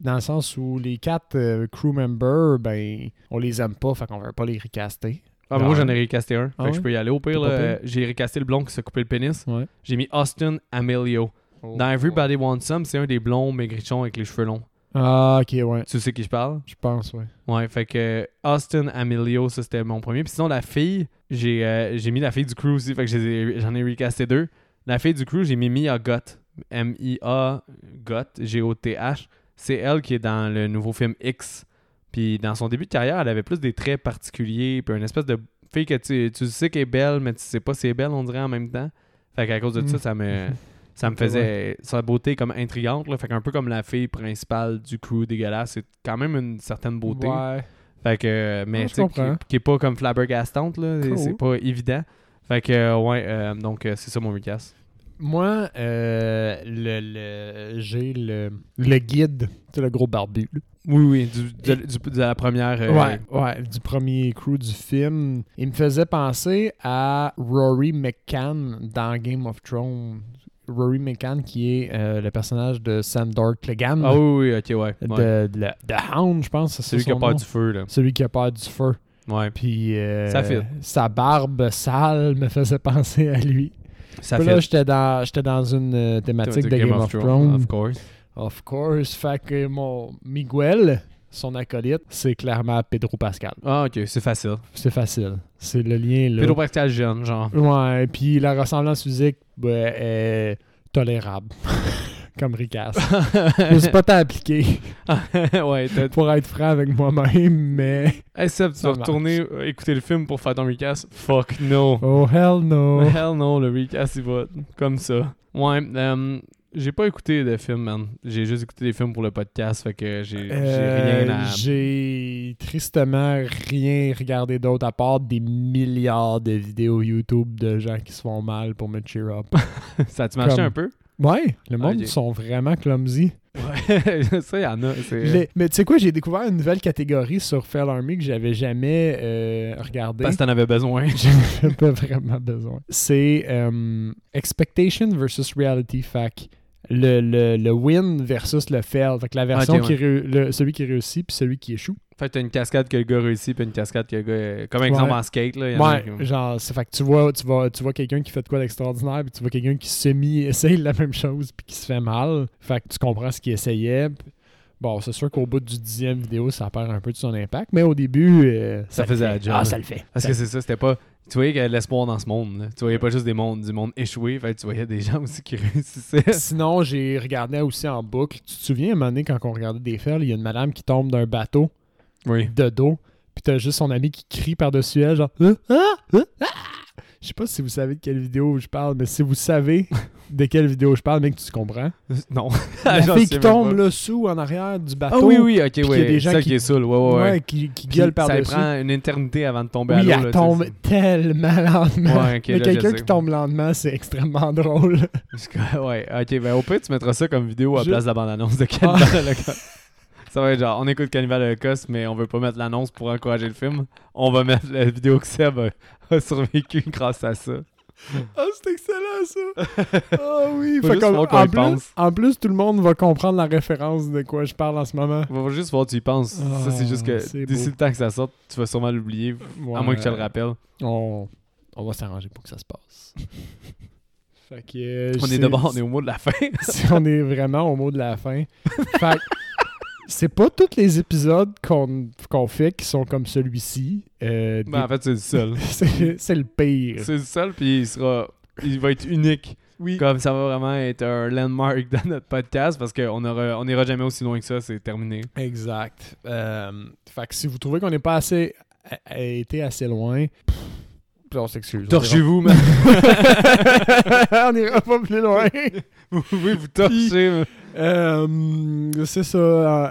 dans le sens où les quatre euh, crew members, ben, on les aime pas, fait qu'on veut pas les recaster. Ah, moi, j'en ai recasté un. Ah fait que je ouais? peux y aller. Au pire, j'ai recasté le blond qui s'est coupé le pénis. Ouais. J'ai mis Austin Amelio. Dans Everybody Wants Some, c'est un des blonds maigrichons avec les cheveux longs. Ah, ok, ouais. Tu sais qui je parle? Je pense, ouais. Ouais, fait que Austin Amelio, ça c'était mon premier. Puis sinon, la fille, j'ai euh, j'ai mis la fille du crew aussi, fait que ai- j'en ai recasté deux. La fille du crew, j'ai mis Mia Gott. M-I-A Gott, G-O-T-H. C'est elle qui est dans le nouveau film X. Puis dans son début de carrière, elle avait plus des traits particuliers, puis une espèce de fille que tu, tu sais qu'elle est belle, mais tu sais pas si elle est belle, on dirait en même temps. Fait qu'à cause de ça, Mm. ça me, ça me faisait sa beauté comme intrigante. Là. Fait qu'un peu comme la fille principale du crew dégueulasse, c'est quand même une certaine beauté. Ouais. Fait que, mais Ouais, qui, qui est pas comme flabbergastante, là. Cool. C'est pas évident. Fait que, ouais, euh, donc euh, c'est ça mon recast. Moi, euh, le, le- j'ai le, le guide, c'est le gros barbu. là. Oui, oui, du, de, du- de la première. euh, Ouais, ouais, du premier crew du film. Il me faisait penser à Rory McCann dans Game of Thrones. Rory McCann, qui est euh, le personnage de Sandor Clegane. Ah oui, oui, ok, ouais. ouais. de, de, Hound, je pense. c'est Celui qui a peur nom. du feu, là. Celui qui a peur du feu. Ouais, Puis euh, Ça fit. sa barbe sale me faisait penser à lui. ça Puis là, j'étais dans, j'étais dans une euh, thématique de Game, of, Thrones. Of course. Of course. Fait que mon Miguel, son acolyte, c'est clairement Pedro Pascal. Ah, ok, c'est facile. C'est facile. C'est le lien là. Pedro Pascal jeune, genre. Ouais, puis la ressemblance physique ben, est tolérable. Comme Ricasse. Je me suis pas tant appliqué ouais, pour être franc avec moi-même, mais. Hey Seb, tu vas retourner écouter le film pour faire ton recast? Fuck no. Oh hell no. Hell no, le recast il va comme ça. Ouais, euh, j'ai pas écouté de film, man. J'ai juste écouté des films pour le podcast, fait que j'ai Euh, rien à. J'ai tristement rien regardé d'autre à part des milliards de vidéos YouTube de gens qui se font mal pour me cheer up. Ça te marché comme- un peu? Ouais, le monde sont vraiment clumsy. Ouais, ça y en a. Les- mais tu sais quoi, j'ai découvert une nouvelle catégorie sur Fell Army que j'avais jamais euh, regardé. Parce que t'en avais besoin. J'avais pas vraiment besoin. C'est euh, Expectation versus Reality. Que le, le, le win versus le fail. Fait que la version qui le- celui qui réussit puis celui qui échoue. Fait que t'as une cascade que le gars réussit, puis une cascade que le gars. euh, Comme exemple Ouais. en skate, là. y en a Ouais, qui- genre, c'est fait que tu vois, tu vois, tu vois quelqu'un qui fait de quoi d'extraordinaire, puis tu vois quelqu'un qui semi-essaye la même chose, puis qui se fait mal. Fait que tu comprends ce qu'il essayait. Bon, c'est sûr qu'au bout du dixième vidéo, ça perd un peu de son impact, mais au début, euh, Ça faisait la job. Ah, ça le fait. Parce Ça que c'est ça, c'était pas. Tu voyais qu'il y avait de l'espoir dans ce monde. là. Tu voyais pas juste des mondes, du monde échoué. Fait tu voyais des gens aussi qui réussissaient. Sinon, j'ai regardé aussi en boucle. Tu te souviens, à un moment donné, quand on regardait des fails, il y a une madame qui tombe d'un bateau Oui. de dos, puis t'as juste son ami qui crie par-dessus elle, genre Ah! Ah! Ah! Ah! Je sais pas si vous savez de quelle vidéo je parle, mais si vous savez de quelle vidéo je parle, mec, tu comprends. Non. La fille qui tombe là sous en arrière du bateau. Ah oui, oui, ok, qu'il y a ouais. des gens Celle qui- qui est saoul, ouais, ouais, Ouais, ouais. qui, qui Puis gueule Ça par-dessus. prend une éternité avant de tomber à Oui, l'eau. elle tombe tellement lentement. Ouais, ok, mais quelqu'un qui tombe lentement, c'est extrêmement drôle. Ouais, ok, ben au pire, tu mettras ça comme vidéo à Je- place de la bande-annonce de Holocaust. Ça va être genre, on écoute Cannibal Holocaust, mais on veut pas mettre l'annonce pour encourager le film. On va mettre la vidéo que Seb a, a survécu grâce à ça. Ah, c'est excellent ça! Ah oui, Faut fait comme- en, plus, en plus, tout le monde va comprendre la référence de quoi je parle en ce moment. On va juste voir tu y penses. ça, c'est juste que Ah, d'ici le temps que ça sorte, tu vas sûrement l'oublier. À moins que je te le rappelle. On, on va s'arranger pour que ça se passe. fait que, euh, On est d'abord, on est au mot de la fin. si on est vraiment au mot de la fin. fait c'est pas tous les épisodes qu'on qu'on fait qui sont comme celui-ci. Euh, Ben, en fait, c'est le seul. c'est le pire. C'est le seul, puis il sera. Il va être unique. Oui. Comme ça va vraiment être un landmark dans notre podcast parce qu'on aura, on ira jamais aussi loin que ça, c'est terminé. Exact. Euh, fait que si vous trouvez qu'on n'est pas assez a- a été assez loin, pff, on s'excuse. Torchez-vous, man. on ira pas plus loin. vous pouvez vous torcher. Euh, c'est ça.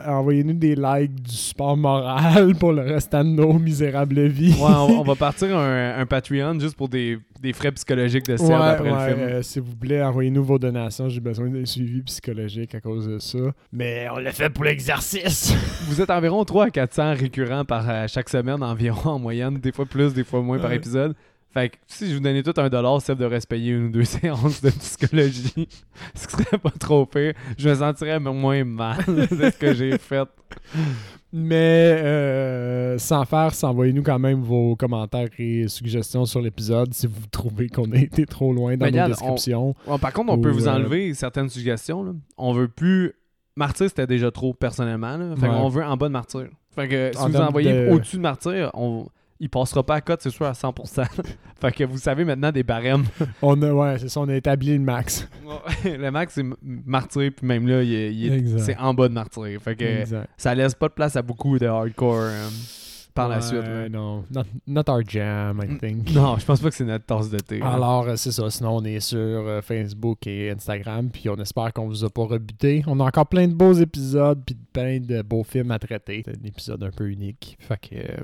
en- Envoyez-nous des likes du support moral pour le restant de nos misérables vies. Ouais, on, on va partir un, un Patreon juste pour des, des frais psychologiques de Ouais, après ouais, le film. euh, S'il vous plaît, envoyez-nous vos donations. J'ai besoin d'un suivi psychologique à cause de ça. Mais on l'a fait pour l'exercice. Vous êtes environ 3 à 400 récurrents par euh, chaque semaine environ en moyenne, des fois plus, des fois moins par épisode. Fait que si je vous donnais tout un dollar, Seb devrait se payer une ou deux séances de psychologie. ce qui serait pas trop pire. Je me sentirais moins mal de ce que j'ai fait. Mais euh, sans faire, envoyez-nous quand même vos commentaires et suggestions sur l'épisode si vous trouvez qu'on a été trop loin dans descriptions. Bon, par contre, on Ou, peut vous euh, enlever certaines suggestions. Là. On veut plus. Martyr, c'était déjà trop personnellement. Là. Fait Ouais. qu'on veut en bas de martyr. Fait que si En vous envoyez de- au-dessus de martyr, on... il passera pas à cote, c'est sûr, à 100%. fait que vous savez maintenant des barèmes. On a, ouais, c'est ça, on a établi le max. le max, c'est martyr, puis même là, il c'est en bas de martyr. Fait que Exact. ça laisse pas de place à beaucoup de hardcore euh, par la Ouais, suite. là. Non, not, not our jam, I think. Non, je pense pas que c'est notre tasse de thé. Alors, euh, c'est ça. Sinon, on est sur euh, Facebook et Instagram. Puis on espère qu'on vous a pas rebuté. On a encore plein de beaux épisodes. Puis plein de beaux films à traiter. C'est un épisode un peu unique. Fait que. euh,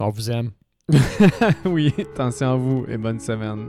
on vous aime. oui, attention à vous et bonne semaine.